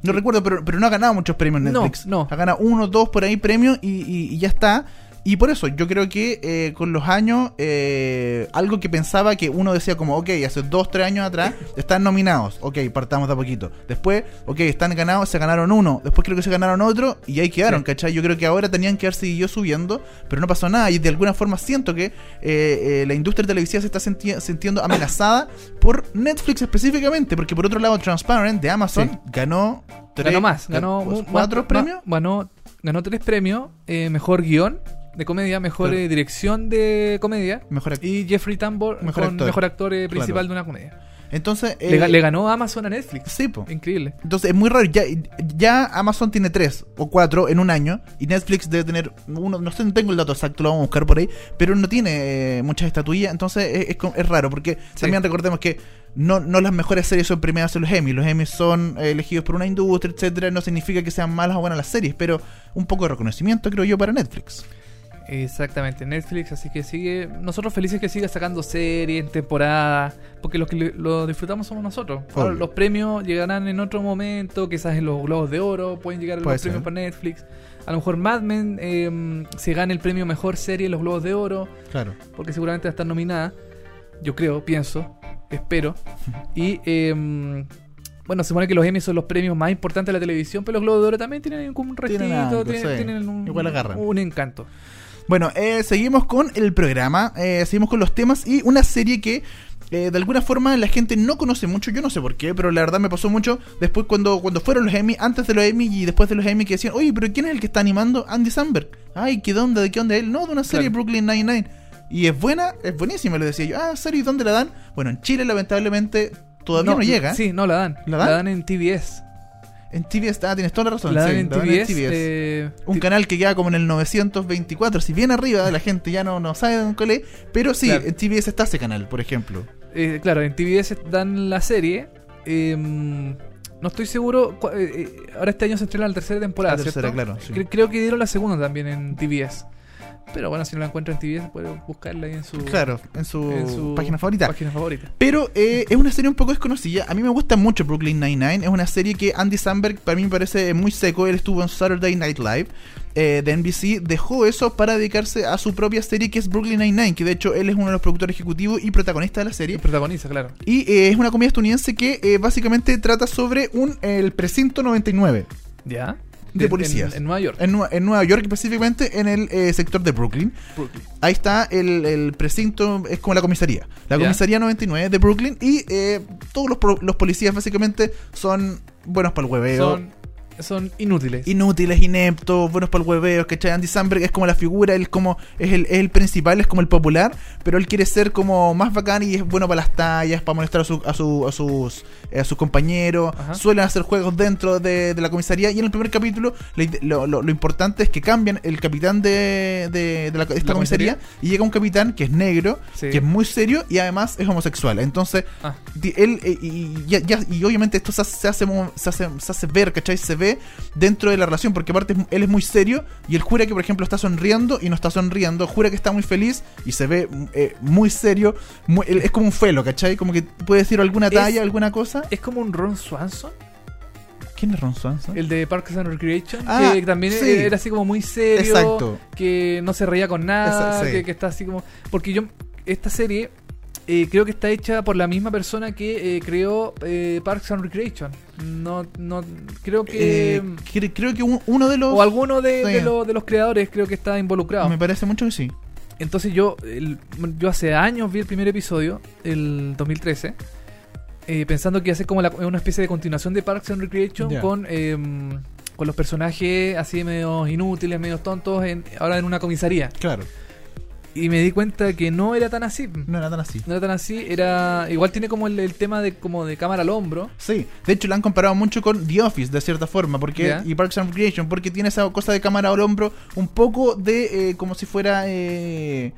[SPEAKER 3] No recuerdo, pero, pero no ha ganado muchos premios en
[SPEAKER 2] No,
[SPEAKER 3] Netflix.
[SPEAKER 2] no.
[SPEAKER 3] Ha ganado uno, dos por ahí premios y, y- y ya está. Y por eso, yo creo que eh, con los años, eh, algo que pensaba que uno decía como, ok, hace dos, tres años atrás, están nominados, ok, partamos de a poquito. Después, ok, están ganados, se ganaron uno, después creo que se ganaron otro y ahí quedaron,
[SPEAKER 2] Sí.
[SPEAKER 3] ¿cachai? Yo creo que ahora tenían que haber seguido subiendo, pero no pasó nada y de alguna forma siento que eh, la industria televisiva se está sintiendo amenazada por Netflix específicamente, porque por otro lado, Transparent de Amazon
[SPEAKER 2] Sí.
[SPEAKER 3] ganó... tres-
[SPEAKER 2] ganó más, ganó
[SPEAKER 3] cuatro
[SPEAKER 2] más-
[SPEAKER 3] premios.
[SPEAKER 2] más- ganó, ganó tres premios: eh, mejor guion de comedia, mejor
[SPEAKER 3] Claro.
[SPEAKER 2] eh, dirección de comedia.
[SPEAKER 3] Mejor
[SPEAKER 2] Y Jeffrey Tambor
[SPEAKER 3] Mejor
[SPEAKER 2] con
[SPEAKER 3] actor.
[SPEAKER 2] mejor actor eh, principal
[SPEAKER 3] Claro.
[SPEAKER 2] de una comedia.
[SPEAKER 3] Entonces...
[SPEAKER 2] le,
[SPEAKER 3] eh,
[SPEAKER 2] le ganó Amazon a Netflix.
[SPEAKER 3] Sí, po.
[SPEAKER 2] Increíble.
[SPEAKER 3] Entonces es muy raro. Ya, ya Amazon tiene tres o cuatro en un año. Y Netflix debe tener uno. No sé, no tengo el dato exacto, lo vamos a buscar por ahí. Pero no tiene eh, muchas estatuillas. Entonces es, es raro. Porque
[SPEAKER 2] Sí.
[SPEAKER 3] también recordemos que no, no las mejores series son premiadas en los Emmy. Los Emmy son elegidos por una industria, etcétera. No significa que sean malas o buenas las series. Pero un poco de reconocimiento, creo yo, para Netflix.
[SPEAKER 2] Exactamente, Netflix, así que sigue. Nosotros felices que siga sacando series, temporadas, porque los que lo disfrutamos somos nosotros. Ahora, los premios llegarán en otro momento, quizás en los Globos de Oro, pueden llegar
[SPEAKER 3] Puede
[SPEAKER 2] los premios por Netflix. A lo mejor Mad Men eh, se gana el premio Mejor Serie en los Globos de Oro,
[SPEAKER 3] Claro.
[SPEAKER 2] porque seguramente va a estar nominada. Yo creo, pienso, espero. Y eh, bueno, se supone que los Emmy son los premios más importantes de la televisión, pero los Globos de Oro también tienen un
[SPEAKER 3] Tienen
[SPEAKER 2] restito,
[SPEAKER 3] algo,
[SPEAKER 2] tienen,
[SPEAKER 3] sí.
[SPEAKER 2] tienen un,
[SPEAKER 3] Igual agarran.
[SPEAKER 2] un encanto.
[SPEAKER 3] Bueno, eh, seguimos con el programa, eh, seguimos con los temas y una serie que eh, de alguna forma la gente no conoce mucho, yo no sé por qué, pero la verdad me pasó mucho después cuando, cuando fueron los Emmy, antes de los Emmy y después de los Emmy que decían, oye, pero ¿quién es el que está animando? Andy Samberg. Ay, ¿qué onda? ¿De qué onda él? No, de una serie
[SPEAKER 2] Claro.
[SPEAKER 3] Brooklyn Nine-Nine. Y es buena, es buenísima, le decía yo. Ah, ¿serie? ¿Dónde la dan? Bueno, en Chile lamentablemente todavía no, llega.
[SPEAKER 2] Sí, no la dan.
[SPEAKER 3] ¿La
[SPEAKER 2] ¿La
[SPEAKER 3] dan?
[SPEAKER 2] dan? en TBS.
[SPEAKER 3] En TBS, ah, tienes toda la razón.
[SPEAKER 2] la dan
[SPEAKER 3] sí,
[SPEAKER 2] en
[SPEAKER 3] la dan
[SPEAKER 2] TBS.
[SPEAKER 3] en TBS.
[SPEAKER 2] eh,
[SPEAKER 3] Un canal que queda como en el 924, si bien arriba la gente ya no, no sabe de cuál es, pero sí,
[SPEAKER 2] Claro.
[SPEAKER 3] en TBS está ese canal, por ejemplo.
[SPEAKER 2] eh, claro, en TBS dan la serie. eh, no estoy seguro. eh, ahora este año se estrena la tercera temporada.
[SPEAKER 3] La tercera,
[SPEAKER 2] ¿cierto?
[SPEAKER 3] claro, sí.
[SPEAKER 2] Creo que dieron la segunda también en TBS. Pero bueno, si no la encuentran en TBS, pueden buscarla ahí en su,
[SPEAKER 3] Claro, en su,
[SPEAKER 2] en su
[SPEAKER 3] página favorita.
[SPEAKER 2] página favorita.
[SPEAKER 3] Pero eh, es una serie un poco desconocida. A mí me gusta mucho Brooklyn Nine-Nine. Es una serie que Andy Samberg para mí me parece muy seco. Él estuvo en Saturday Night Live eh, de NBC. Dejó eso para dedicarse a su propia serie que es Brooklyn Nine-Nine. Que de hecho él es uno de los productores ejecutivos y protagonistas de la
[SPEAKER 2] Y
[SPEAKER 3] serie.
[SPEAKER 2] protagoniza, claro.
[SPEAKER 3] Y eh, es una comedia estadounidense que eh, básicamente trata sobre un el precinto 99
[SPEAKER 2] ¿Ya?
[SPEAKER 3] De policías.
[SPEAKER 2] En, en Nueva York.
[SPEAKER 3] En, Nue- en Nueva York, específicamente en el eh, sector de Brooklyn.
[SPEAKER 2] Brooklyn.
[SPEAKER 3] Ahí está el, el precinto, es como la comisaría. La
[SPEAKER 2] Ya.
[SPEAKER 3] comisaría 99 de Brooklyn. Y eh, todos los, los policías básicamente son buenos para el hueveo.
[SPEAKER 2] Son, son inútiles.
[SPEAKER 3] Inútiles, ineptos, buenos para el hueveo, ¿cachai? Andy Samberg es como la figura, él como es el, es el principal, es como el popular, pero él quiere ser como más bacán y es bueno para las tallas, para molestar a, su- a, su- a sus eh, a sus compañeros,
[SPEAKER 2] Ajá.
[SPEAKER 3] suelen hacer juegos dentro de, de la comisaría y en el primer capítulo lo, lo- lo importante es que cambian el capitán de, de- de la- esta
[SPEAKER 2] ¿La
[SPEAKER 3] comisaría,
[SPEAKER 2] comisaría?
[SPEAKER 3] y llega un capitán que es negro,
[SPEAKER 2] Sí.
[SPEAKER 3] que es muy serio y además es homosexual. Entonces,
[SPEAKER 2] Ah.
[SPEAKER 3] él eh, y, ya- ya- y obviamente esto se hace, se, hace, se, hace, se hace ver, ¿cachai? Se ve dentro de la relación, porque aparte él es muy serio y él jura que, por ejemplo, está sonriendo y no está sonriendo, jura que está muy feliz y se ve eh, muy serio, muy- es como un felo, ¿cachai? Como que puede decir alguna talla, alguna cosa.
[SPEAKER 2] Es como un Ron Swanson,
[SPEAKER 3] ¿Quién es Ron Swanson?
[SPEAKER 2] el de Parks and Recreation,
[SPEAKER 3] Ah,
[SPEAKER 2] que también
[SPEAKER 3] sí.
[SPEAKER 2] era así como muy serio,
[SPEAKER 3] Exacto.
[SPEAKER 2] que no se reía con nada,
[SPEAKER 3] sí.
[SPEAKER 2] que, que está así como... Porque yo, esta serie eh, creo que está hecha por la misma persona que eh, creó eh, Parks and Recreation. No, no, creo que...
[SPEAKER 3] Eh, cre- creo que un- uno de los...
[SPEAKER 2] o alguno de, de los- de los creadores creo que está involucrado.
[SPEAKER 3] Me parece mucho que sí.
[SPEAKER 2] Entonces yo, el- yo hace años vi el primer episodio, el 2013, eh, pensando que iba a ser como la- una especie de continuación de Parks and Recreation
[SPEAKER 3] Ya.
[SPEAKER 2] con, con los personajes así medio inútiles, medio tontos, en, ahora en una comisaría.
[SPEAKER 3] Claro.
[SPEAKER 2] Y me di cuenta que no era tan así.
[SPEAKER 3] No era tan así.
[SPEAKER 2] No era tan así, era igual tiene como el, el tema de como de cámara al hombro.
[SPEAKER 3] Sí, de hecho la han comparado mucho con The Office de cierta forma, porque y Parks and Recreation, porque tiene esa cosa de cámara al hombro, un poco de eh, como si fuera eh,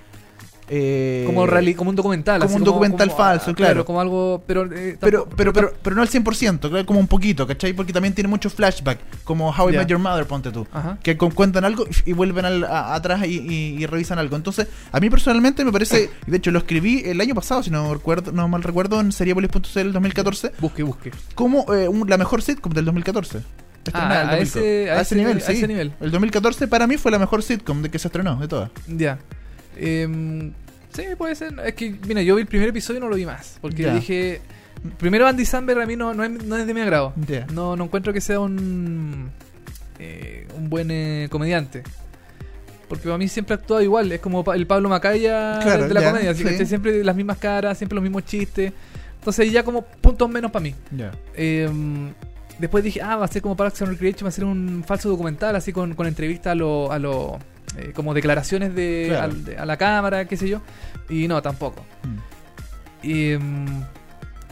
[SPEAKER 3] eh,
[SPEAKER 2] Como, un documental.
[SPEAKER 3] como
[SPEAKER 2] así
[SPEAKER 3] un documental falso,
[SPEAKER 2] ah,
[SPEAKER 3] claro.
[SPEAKER 2] Como algo, pero... eh,
[SPEAKER 3] pero, pero, pero, pero no al 100%, claro, como un poquito, ¿cachai? Porque también tiene mucho flashback, como How I. Met Your Mother, ponte tú.
[SPEAKER 2] Ajá.
[SPEAKER 3] Que cuentan algo y vuelven al- a- atrás y, y- y revisan algo. Entonces, a mí personalmente me parece, de hecho lo escribí el año pasado, si no recuerdo, no mal recuerdo, en seriepolis.cl el 2014,
[SPEAKER 2] Busque, busque.
[SPEAKER 3] como eh, un- la mejor sitcom del 2014. Estrenada
[SPEAKER 2] Ah,
[SPEAKER 3] el
[SPEAKER 2] a
[SPEAKER 3] 2014.
[SPEAKER 2] ese- a ese-
[SPEAKER 3] nivel,
[SPEAKER 2] a
[SPEAKER 3] sí.
[SPEAKER 2] ese nivel.
[SPEAKER 3] El 2014 para mí fue la mejor sitcom de que se estrenó, de todas.
[SPEAKER 2] Ya. Em, sí, puede ser. Es que, mira, yo vi el primer episodio y no lo vi más. Porque dije. Primero, Andy Samberg a mí no, no, es, no es de mi agrado. No, no encuentro que sea un. eh, un buen eh, comediante. Porque para mí siempre ha actuado igual. Es como el Pablo Macaya
[SPEAKER 3] Claro,
[SPEAKER 2] de la comedia. así,
[SPEAKER 3] sí.
[SPEAKER 2] ¿cachai? Siempre las mismas caras, siempre los mismos chistes. Entonces, ya como puntos menos para mí. Em, después dije, ah, va a ser como Parks and Recreation, va a ser un falso documental, así con, con entrevistas a lo, a lo eh, como declaraciones de,
[SPEAKER 3] Claro.
[SPEAKER 2] al- de- a la cámara, qué sé yo. Y no, tampoco.
[SPEAKER 3] Mm.
[SPEAKER 2] Y, em,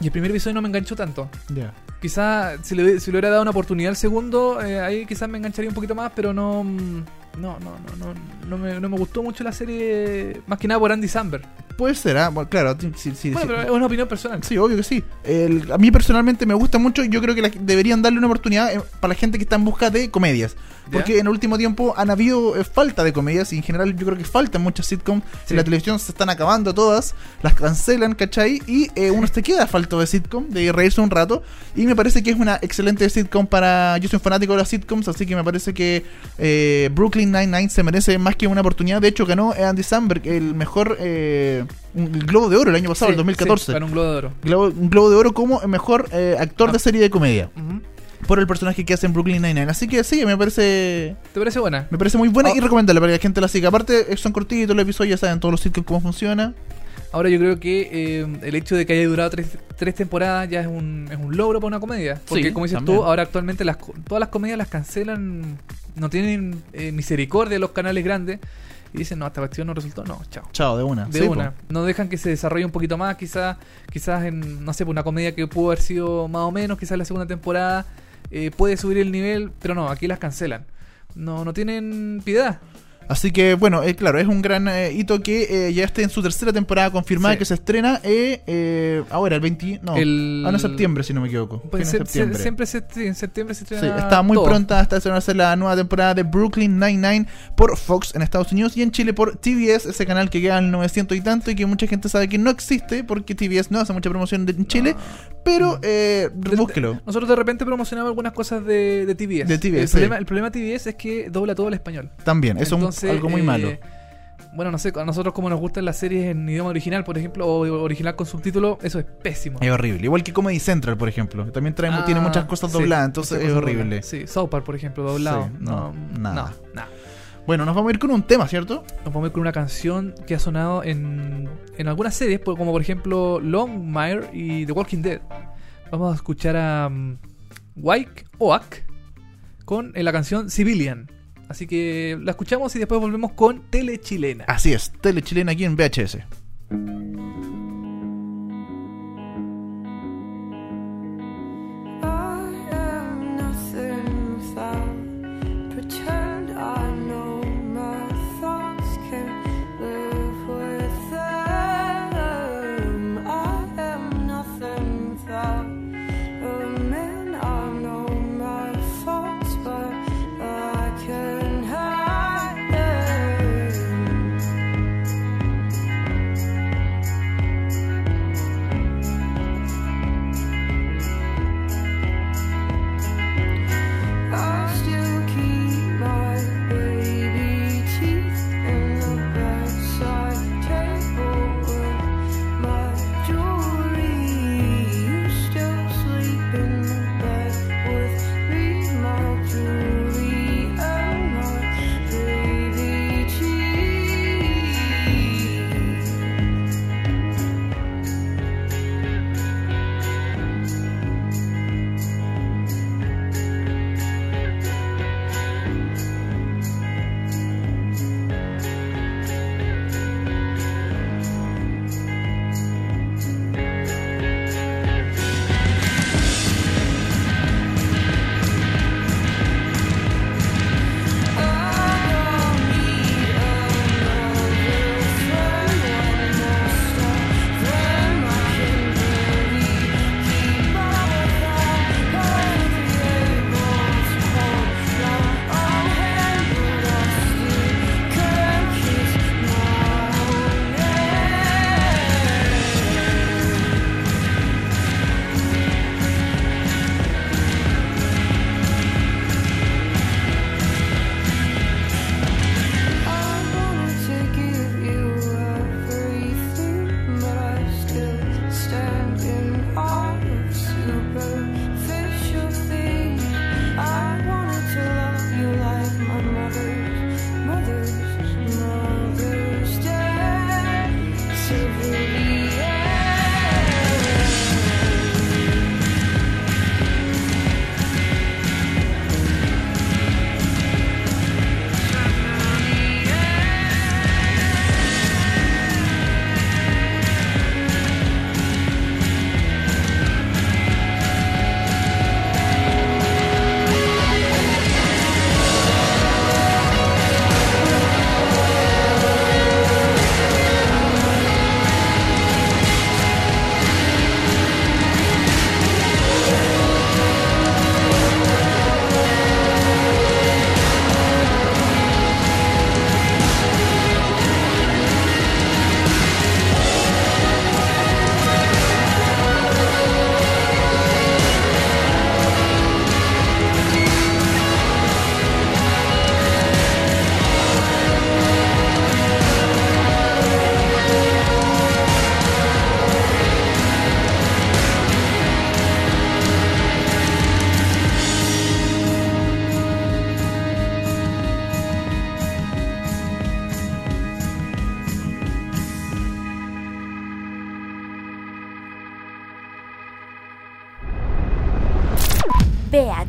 [SPEAKER 2] y el primer episodio no me enganchó tanto.
[SPEAKER 3] Ya.
[SPEAKER 2] Quizás si le, si le hubiera dado una oportunidad al segundo, eh, ahí quizás me engancharía un poquito más, pero no. mm, No, no, no, no, no, me, no me gustó mucho la serie, más que nada por Andy Samberg.
[SPEAKER 3] Puede ser, ah, bueno, claro, sí, sí,
[SPEAKER 2] Bueno,
[SPEAKER 3] sí.
[SPEAKER 2] pero es una opinión personal.
[SPEAKER 3] Sí, obvio que sí. El- a mí personalmente me gusta mucho y yo creo que la- deberían darle una oportunidad eh, para la gente que está en busca de comedias. Porque
[SPEAKER 2] ¿Ya?
[SPEAKER 3] en el último tiempo han habido eh, falta de comedias y en general yo creo que faltan muchas sitcoms. En la televisión se están acabando todas, las cancelan, ¿cachai? Y eh, uno se queda falto de sitcom, de reírse un rato. Y me parece que es una excelente sitcom para... Yo soy un fanático de las sitcoms, así que me parece que eh, Brooklyn Nine-Nine se merece más que una oportunidad. De hecho, ganó Andy Samberg el mejor... eh, un- Globo de Oro el año pasado,
[SPEAKER 2] Sí,
[SPEAKER 3] el 2014.
[SPEAKER 2] sí, ganó un globo de oro.
[SPEAKER 3] Globo- un Globo de Oro como el mejor eh, actor
[SPEAKER 2] Ah.
[SPEAKER 3] de serie de comedia por el personaje que hace en Brooklyn Nine-Nine. Así que sí, me parece
[SPEAKER 2] ¿Te parece buena?
[SPEAKER 3] me parece muy buena
[SPEAKER 2] Ah.
[SPEAKER 3] y recomendable para que la gente la siga. Aparte, son cortitos los episodios, ya saben todos los sitios cómo funciona.
[SPEAKER 2] Ahora yo creo que eh, el hecho de que haya durado tres, tres temporadas ya es un, es un logro para una comedia. Porque
[SPEAKER 3] Sí,
[SPEAKER 2] como dices
[SPEAKER 3] también.
[SPEAKER 2] tú, ahora actualmente las, todas las comedias las cancelan, no tienen eh, misericordia los canales grandes y dicen, no, esta cuestión no resultó, no, chao.
[SPEAKER 3] Chao, de una.
[SPEAKER 2] De
[SPEAKER 3] Sí,
[SPEAKER 2] una.
[SPEAKER 3] po.
[SPEAKER 2] No dejan que se desarrolle un poquito más, quizás quizás en, no sé, una comedia que pudo haber sido más o menos, quizás la segunda temporada eh, puede subir el nivel, pero no, aquí las cancelan. No, no tienen piedad.
[SPEAKER 3] Así que, bueno, eh, claro, es un gran eh, hito que eh, ya esté en su tercera temporada confirmada
[SPEAKER 2] Sí.
[SPEAKER 3] que se estrena eh, ahora, el 20. No,
[SPEAKER 2] El-
[SPEAKER 3] ah, no, septiembre, si no me equivoco.
[SPEAKER 2] Pues se- se-
[SPEAKER 3] septiembre.
[SPEAKER 2] siempre se- en septiembre se
[SPEAKER 3] Sí,
[SPEAKER 2] estrena
[SPEAKER 3] está muy
[SPEAKER 2] todo.
[SPEAKER 3] pronta hasta estrenarse la nueva temporada de Brooklyn Nine-Nine por Fox en Estados Unidos y en Chile por TBS, ese canal que queda en 900 y tanto y que mucha gente sabe que no existe porque TBS no hace mucha promoción de- en Chile, pero eh, búsquelo.
[SPEAKER 2] Nosotros de repente promocionamos algunas cosas de, de TBS.
[SPEAKER 3] De
[SPEAKER 2] el,
[SPEAKER 3] sí.
[SPEAKER 2] problema, el problema de TBS es que dobla todo al español.
[SPEAKER 3] También,
[SPEAKER 2] Entonces,
[SPEAKER 3] es algo muy
[SPEAKER 2] eh,
[SPEAKER 3] malo.
[SPEAKER 2] Bueno, no sé, a nosotros como nos gustan las series en idioma original, por ejemplo, o original con subtítulo, eso es pésimo.
[SPEAKER 3] Es horrible. Igual que Comedy Central, por ejemplo. También trae,
[SPEAKER 2] Ah,
[SPEAKER 3] tiene muchas cosas
[SPEAKER 2] sí,
[SPEAKER 3] dobladas, entonces es horrible.
[SPEAKER 2] dobladas. Sí, South Park, por ejemplo, doblado.
[SPEAKER 3] Sí,
[SPEAKER 2] no,
[SPEAKER 3] no, nada.
[SPEAKER 2] no, nada.
[SPEAKER 3] Bueno, nos vamos a ir con un tema, ¿cierto?
[SPEAKER 2] Nos vamos a ir con una canción que ha sonado en, en algunas series, por- como por ejemplo Longmire y The Walking Dead. Vamos a escuchar a um, Wyke Oak con eh, la canción Civilian. Así que la escuchamos y después volvemos con Tele Chilena.
[SPEAKER 3] Así es, tele chilena aquí en VHS.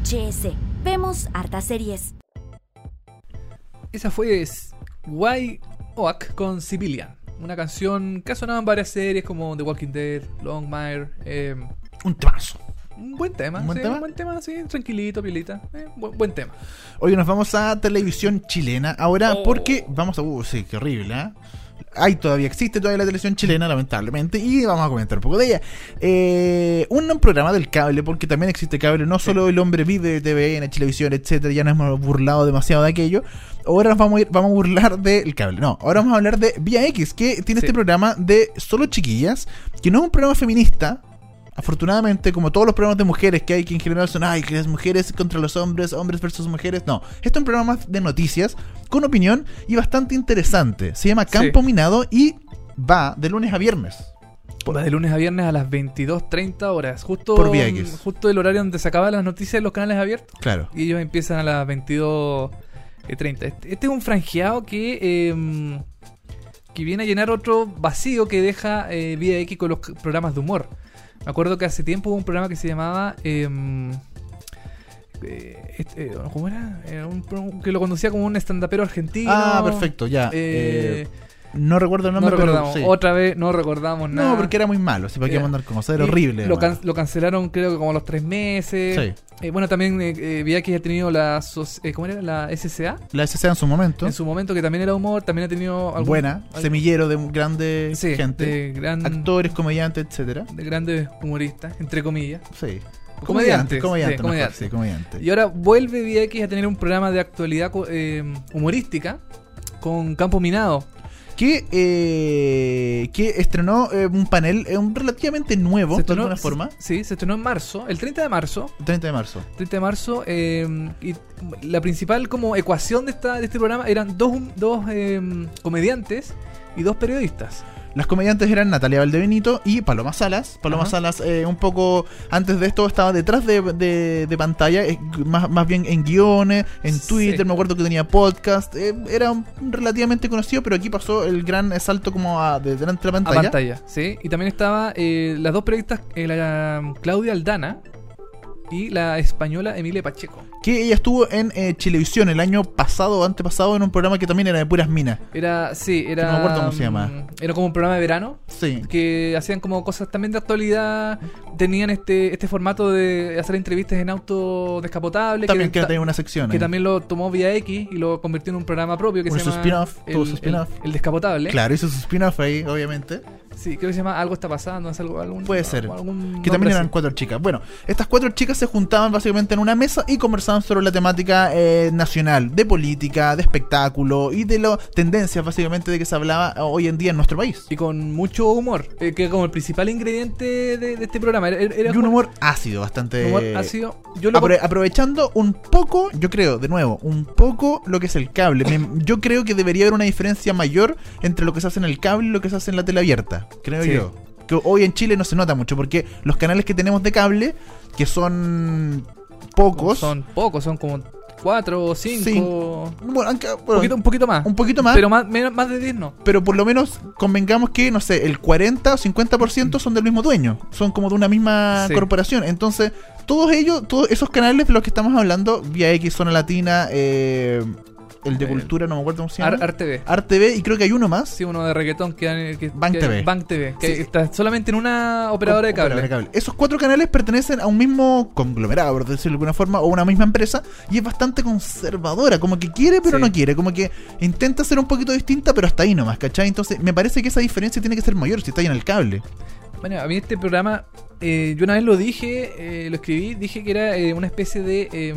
[SPEAKER 1] VHS. Vemos hartas series.
[SPEAKER 2] Esa fue Why Oak con Civilian. Una canción que ha sonado en varias series como The Walking Dead, Longmire. Eh,
[SPEAKER 3] Un temazo.
[SPEAKER 2] un buen tema,
[SPEAKER 3] ¿Un buen
[SPEAKER 2] sí,
[SPEAKER 3] tema?
[SPEAKER 2] un buen tema, sí, tranquilito, pielita. Eh, buen, buen tema.
[SPEAKER 3] Hoy nos vamos a televisión chilena ahora
[SPEAKER 2] Oh.
[SPEAKER 3] porque vamos a... Uh, sí, qué horrible, ¿eh? Hay todavía, existe todavía la televisión chilena, lamentablemente, y vamos a comentar un poco de ella. Eh, un programa del cable, porque también existe cable, no solo el hombre vive de TVN, televisión, etcétera, ya nos hemos burlado demasiado de aquello. Ahora nos vamos a, ir, vamos a burlar del cable. No, ahora vamos a hablar de Vía X, que tiene
[SPEAKER 2] Sí.
[SPEAKER 3] este programa de solo chiquillas, que no es un programa feminista, afortunadamente, como todos los programas de mujeres que hay, que en general son, ay, que las mujeres contra los hombres, hombres versus mujeres. No, esto es un programa más de noticias, con opinión y bastante interesante. Se llama Campo
[SPEAKER 2] Sí.
[SPEAKER 3] Minado y va de lunes a viernes.
[SPEAKER 2] Va de lunes a viernes a las 22.30 horas. Justo,
[SPEAKER 3] Por
[SPEAKER 2] justo el horario donde se acaban las noticias en los canales abiertos.
[SPEAKER 3] Claro.
[SPEAKER 2] Y ellos empiezan a las 22.30. Este, este es un franjeado que, eh, que viene a llenar otro vacío que deja eh, Vida X con los programas de humor. Me acuerdo que hace tiempo hubo un programa que se llamaba... eh, eh, este, eh, ¿Cómo era? Era un pro- que lo conducía como un estandapero argentino.
[SPEAKER 3] Ah, perfecto, ya.
[SPEAKER 2] Eh,
[SPEAKER 3] Eh, no recuerdo el
[SPEAKER 2] no
[SPEAKER 3] nombre, pero
[SPEAKER 2] recordamos.
[SPEAKER 3] sí.
[SPEAKER 2] Otra vez no recordamos nada.
[SPEAKER 3] No, porque era muy malo, así para qué mandar cosas, era
[SPEAKER 2] Y
[SPEAKER 3] horrible.
[SPEAKER 2] Lo, can- lo cancelaron creo que como a los tres meses.
[SPEAKER 3] Sí.
[SPEAKER 2] Eh, bueno, también eh, eh, que ha tenido la... eh, ¿Cómo era? La SCA.
[SPEAKER 3] La SCA en su momento,
[SPEAKER 2] En su momento que también era humor, también ha tenido... algún-
[SPEAKER 3] buena,
[SPEAKER 2] algún-
[SPEAKER 3] semillero de grande
[SPEAKER 2] Sí,
[SPEAKER 3] gente,
[SPEAKER 2] de, gran-
[SPEAKER 3] actores, comediantes, etcétera.
[SPEAKER 2] de grandes humoristas, entre comillas.
[SPEAKER 3] Sí.
[SPEAKER 2] Comediantes,
[SPEAKER 3] comediantes,
[SPEAKER 2] comediantes.
[SPEAKER 3] sí, comediantes.
[SPEAKER 2] Y ahora vuelve VX a tener un programa de actualidad eh, humorística con Campo Minado.
[SPEAKER 3] Que, eh, que estrenó eh, un panel eh, un relativamente nuevo,
[SPEAKER 2] Se
[SPEAKER 3] de alguna forma,
[SPEAKER 2] Sí, se estrenó en marzo, el 30 de marzo.
[SPEAKER 3] 30 de marzo.
[SPEAKER 2] 30 de marzo. y la principal como ecuación de, esta, de este programa eran dos, dos comediantes y dos periodistas.
[SPEAKER 3] Las comediantes eran Natalia Valdebenito y Paloma Salas. Paloma
[SPEAKER 2] Ajá.
[SPEAKER 3] Salas, eh, un poco antes de esto, estaba detrás de, de- de pantalla, eh, más, más bien en guiones, en
[SPEAKER 2] Sí.
[SPEAKER 3] Twitter, me acuerdo que tenía podcast. eh, era un- relativamente conocido, pero aquí pasó el gran salto como a, de delante de la
[SPEAKER 2] A
[SPEAKER 3] pantalla.
[SPEAKER 2] pantalla, sí. Y también estaba eh, las dos periodistas, la Claudia Aldana y la española Emilia Pacheco.
[SPEAKER 3] Que ella estuvo en eh, Chilevisión el año pasado o antepasado en un programa que también era de puras minas.
[SPEAKER 2] Era, sí, era.
[SPEAKER 3] No me acuerdo cómo se llama.
[SPEAKER 2] mm, Era como un programa de verano.
[SPEAKER 3] Sí.
[SPEAKER 2] Que hacían como cosas también de actualidad. Tenían este, este formato de hacer entrevistas en auto descapotable.
[SPEAKER 3] También que tenía una sección.
[SPEAKER 2] que
[SPEAKER 3] eh.
[SPEAKER 2] también lo tomó Vía X y lo convirtió en un programa propio que
[SPEAKER 3] Un
[SPEAKER 2] se llama.
[SPEAKER 3] spin-off, tuvo su
[SPEAKER 2] el,
[SPEAKER 3] spin-off.
[SPEAKER 2] el- el descapotable.
[SPEAKER 3] Claro, hizo su spin-off ahí, obviamente.
[SPEAKER 2] Sí, creo que se llama Algo está pasando. es algo, algún,
[SPEAKER 3] Puede ser.
[SPEAKER 2] algún
[SPEAKER 3] Que también eran
[SPEAKER 2] así.
[SPEAKER 3] cuatro chicas. Bueno, estas cuatro chicas se juntaban básicamente en una mesa y conversaban sobre la temática eh, nacional, de política, de espectáculo y de las tendencias básicamente de que se hablaba hoy en día en nuestro país.
[SPEAKER 2] Y con mucho humor, eh, que como el principal ingrediente de, de este programa. Era, era
[SPEAKER 3] Y un humor ácido, bastante...
[SPEAKER 2] humor ácido. Yo lo
[SPEAKER 3] Apro- aprovechando un poco, yo creo, de nuevo, un poco lo que es el cable. Me- yo creo que debería haber una diferencia mayor entre lo que se hace en el cable y lo que se hace en la tele abierta. Creo
[SPEAKER 2] Sí.
[SPEAKER 3] yo. Que hoy en Chile no se nota mucho porque los canales que tenemos de cable, que son pocos,
[SPEAKER 2] Son pocos, son como 4 o 5.
[SPEAKER 3] Cinco. Bueno, aunque-
[SPEAKER 2] Un,
[SPEAKER 3] bueno,
[SPEAKER 2] poquito, un poquito más.
[SPEAKER 3] un poquito más.
[SPEAKER 2] Pero más, menos- más de 10 no.
[SPEAKER 3] pero por lo menos convengamos que, no sé, el 40 o 50% son del mismo dueño. Son como de una misma
[SPEAKER 2] Sí.
[SPEAKER 3] corporación. Entonces, todos ellos, todos esos canales de los que estamos hablando, Vía X, Zona Latina, eh, el de
[SPEAKER 2] Eh,
[SPEAKER 3] Cultura, no me acuerdo cómo se llama.
[SPEAKER 2] Ar- RTV.
[SPEAKER 3] ArtV, y creo que hay uno más.
[SPEAKER 2] Sí, uno de reggaetón que, que
[SPEAKER 3] Bank
[SPEAKER 2] que-
[SPEAKER 3] TV.
[SPEAKER 2] Bank TV, que
[SPEAKER 3] Sí.
[SPEAKER 2] está solamente en una operadora de cable.
[SPEAKER 3] Operadora de Esos cuatro canales pertenecen a un mismo conglomerado, por decirlo de alguna forma, o una misma empresa, y es bastante conservadora, como que quiere pero
[SPEAKER 2] Sí.
[SPEAKER 3] no quiere, como que intenta ser un poquito distinta, pero hasta ahí nomás, ¿cachai? Entonces me parece que esa diferencia tiene que ser mayor si está ahí en el cable.
[SPEAKER 2] Bueno, a mí este programa, eh, yo una vez lo dije, eh, lo escribí, dije que era eh, una especie de...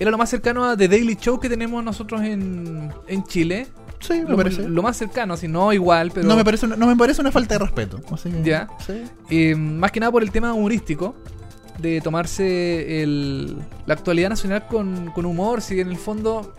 [SPEAKER 2] era lo más cercano a The Daily Show que tenemos nosotros en, en Chile.
[SPEAKER 3] Sí, me
[SPEAKER 2] Lo,
[SPEAKER 3] parece.
[SPEAKER 2] lo más cercano, si no igual, pero...
[SPEAKER 3] no, me parece una, no me parece una falta de respeto. así que-
[SPEAKER 2] Ya.
[SPEAKER 3] Sí.
[SPEAKER 2] Eh, más que nada por el tema humorístico, de tomarse el- la actualidad nacional con, con humor, si en el fondo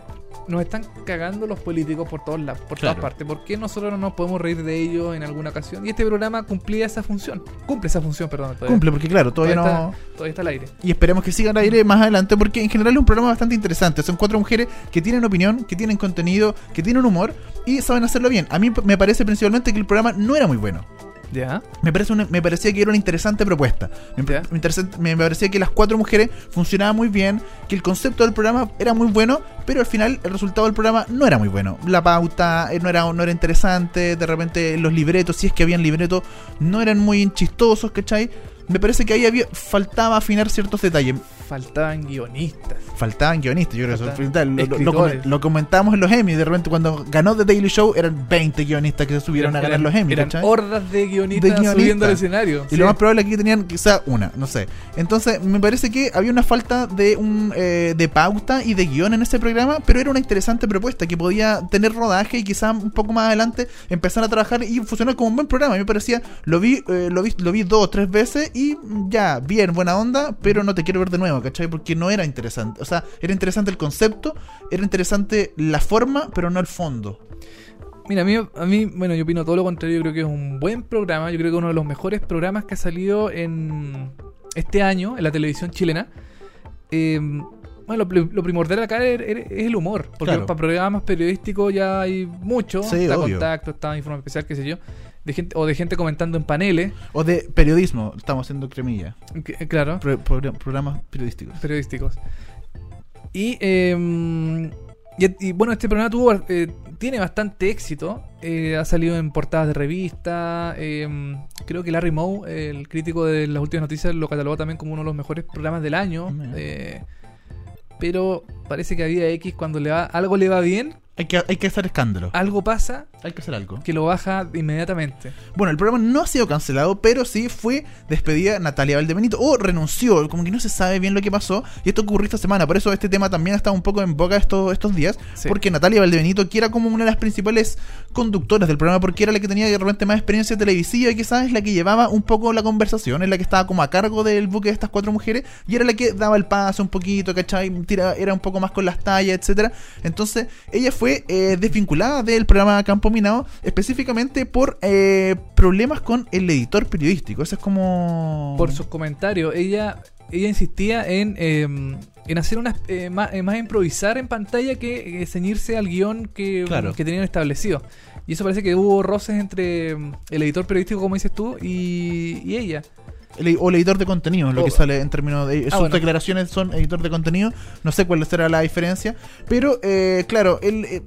[SPEAKER 2] nos están cagando los políticos por todos lados, por
[SPEAKER 3] Claro.
[SPEAKER 2] todas partes. ¿Por qué nosotros no nos podemos reír de ellos en alguna ocasión? Y este programa cumplía esa función. Cumple esa función, perdón. todavía.
[SPEAKER 3] Cumple, porque claro, todavía
[SPEAKER 2] Todavía
[SPEAKER 3] no...
[SPEAKER 2] está, todavía está al aire.
[SPEAKER 3] Y esperemos que sigan al aire más adelante, porque en general es un programa bastante interesante. Son cuatro mujeres que tienen opinión, que tienen contenido, que tienen humor y saben hacerlo bien. A mí me parece principalmente que el programa no era muy bueno.
[SPEAKER 2] Ya.
[SPEAKER 3] Me, parece una- me parecía que era una interesante propuesta. Me, me interesante- me parecía que las cuatro mujeres funcionaban muy bien, que el concepto del programa era muy bueno, pero al final el resultado del programa no era muy bueno. La pauta eh, no era, no era interesante, de repente los libretos, si es que habían libretos, no eran muy chistosos, ¿cachai? Me parece que ahí había, faltaba afinar ciertos detalles.
[SPEAKER 2] Faltaban guionistas.
[SPEAKER 3] Faltaban guionistas, yo creo que eso es
[SPEAKER 2] Faltaban
[SPEAKER 3] fundamental. Lo, lo- lo
[SPEAKER 2] escritores.
[SPEAKER 3] comen- lo comentábamos en los Emmy, de repente cuando ganó The Daily Show eran 20 guionistas que se subieron a ganar
[SPEAKER 2] Eran-
[SPEAKER 3] los Emmy,
[SPEAKER 2] Eran
[SPEAKER 3] ¿cachai?
[SPEAKER 2] hordas de guionistas,
[SPEAKER 3] De guionistas.
[SPEAKER 2] subiendo al escenario.
[SPEAKER 3] Y
[SPEAKER 2] Sí.
[SPEAKER 3] lo más probable es que tenían quizá una, no sé. Entonces, me parece que había una falta de un eh, de pauta y de guion en ese programa, pero era una interesante propuesta que podía tener rodaje y quizá un poco más adelante empezar a trabajar y funcionar como un buen programa. A mí me parecía, lo vi, eh, lo vi, lo vi dos o tres veces y ya, bien, buena onda, pero no te quiero ver de nuevo, ¿cachai? Porque no era interesante. O sea, era interesante el concepto, era interesante la forma, pero no el fondo.
[SPEAKER 2] Mira, a mí, a mí, bueno, yo opino todo lo contrario. Yo creo que es un buen programa. Yo creo que uno de los mejores programas que ha salido en este año en la televisión chilena. Eh, bueno, lo, pri- lo primordial acá es, es el humor. Porque
[SPEAKER 3] Claro.
[SPEAKER 2] para programas periodísticos ya hay mucho.
[SPEAKER 3] Sí,
[SPEAKER 2] está
[SPEAKER 3] obvio.
[SPEAKER 2] Contacto, está Informe Especial, qué sé yo. De gente, o de gente comentando en paneles.
[SPEAKER 3] O de periodismo, estamos haciendo cremilla.
[SPEAKER 2] que- eh, claro.
[SPEAKER 3] Pro- pro- programas periodísticos.
[SPEAKER 2] periodísticos. Y, eh, y, y, bueno, este programa tuvo eh, tiene bastante éxito. Eh, ha salido en portadas de revista. eh, creo que Larry Moe, el crítico de las últimas noticias, lo catalogó también como uno de los mejores programas del año. Eh, pero parece que a Vida X, cuando le va, algo le va bien,
[SPEAKER 3] Hay que, hay que hacer escándalo.
[SPEAKER 2] algo pasa
[SPEAKER 3] Hay que hacer algo.
[SPEAKER 2] que lo baja inmediatamente.
[SPEAKER 3] Bueno, el programa no ha sido cancelado, pero sí fue despedida Natalia Valdebenito. O renunció, como que no se sabe bien lo que pasó. Y esto ocurrió esta semana. Por eso este tema también está un poco en boca estos, estos días.
[SPEAKER 2] Sí.
[SPEAKER 3] Porque Natalia Valdebenito, que era como una de las principales conductoras del programa, porque era la que tenía de repente más experiencia televisiva y quizás es la que llevaba un poco la conversación, es la que estaba como a cargo del buque de estas cuatro mujeres. Y era la que daba el paso un poquito, ¿cachai? Tira- era un poco más con las tallas, etcétera Entonces, ella fue eh, desvinculada del programa Campo Minado específicamente por eh, problemas con el editor periodístico. Eso es como.
[SPEAKER 2] por sus comentarios. Ella, ella insistía en, eh, en hacer unas eh, más, eh, más improvisar en pantalla que eh, ceñirse al guion que,
[SPEAKER 3] Claro.
[SPEAKER 2] que tenían establecido. Y eso parece que hubo roces entre mm, el editor periodístico, como dices tú, y, y ella.
[SPEAKER 3] El- o el editor de contenido, lo
[SPEAKER 2] O-
[SPEAKER 3] que sale en términos de. sus
[SPEAKER 2] Oh. Ah, bueno.
[SPEAKER 3] declaraciones son editor de contenido. No sé cuál será la diferencia. Pero, eh, claro, él. eh,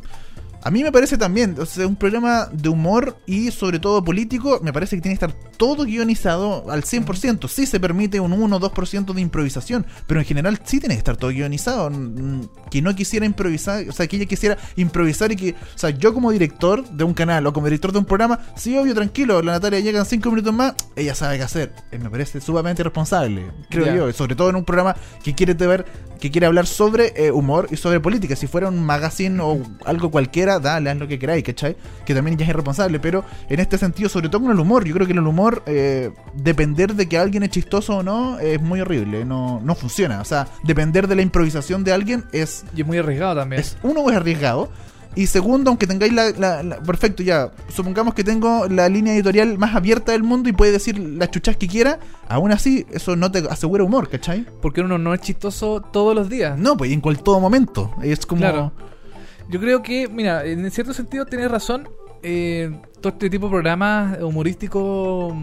[SPEAKER 3] a mí me parece también, o sea, un programa de humor y sobre todo político, me parece que tiene que estar todo guionizado al 100%. Sí se permite un 1 o 2% de improvisación, pero en general sí tiene que estar todo guionizado. Que no quisiera improvisar, o sea, que ella quisiera improvisar y que, o sea, yo como director de un canal o como director de un programa, sí, obvio, tranquilo, la Natalia llega en 5 minutos más, ella sabe qué hacer. Eh, me parece sumamente responsable, creo
[SPEAKER 2] Ya.
[SPEAKER 3] yo, sobre todo en un programa que quiere ver, que quiere hablar sobre eh, humor y sobre política. Si fuera un magazine o algo cualquiera, dale, haz lo que queráis, ¿cachai? Que también ya es irresponsable, pero en este sentido, sobre todo con el humor, yo creo que el humor, eh, depender de que alguien es chistoso o no, es muy horrible, no, no funciona. O sea, depender de la improvisación de alguien es
[SPEAKER 2] Y es muy arriesgado también.
[SPEAKER 3] es uno es arriesgado Y segundo, aunque tengáis la, la- la- Perfecto, ya. Supongamos que tengo la línea editorial más abierta del mundo y puede decir las chuchas que quiera. Aún así, eso no te asegura humor, ¿cachai?
[SPEAKER 2] Porque uno no es chistoso todos los días.
[SPEAKER 3] No, pues y en cual todo momento. Es como.
[SPEAKER 2] Claro. Yo creo que, mira, en cierto sentido tienes razón. eh, todo este tipo de programas humorísticos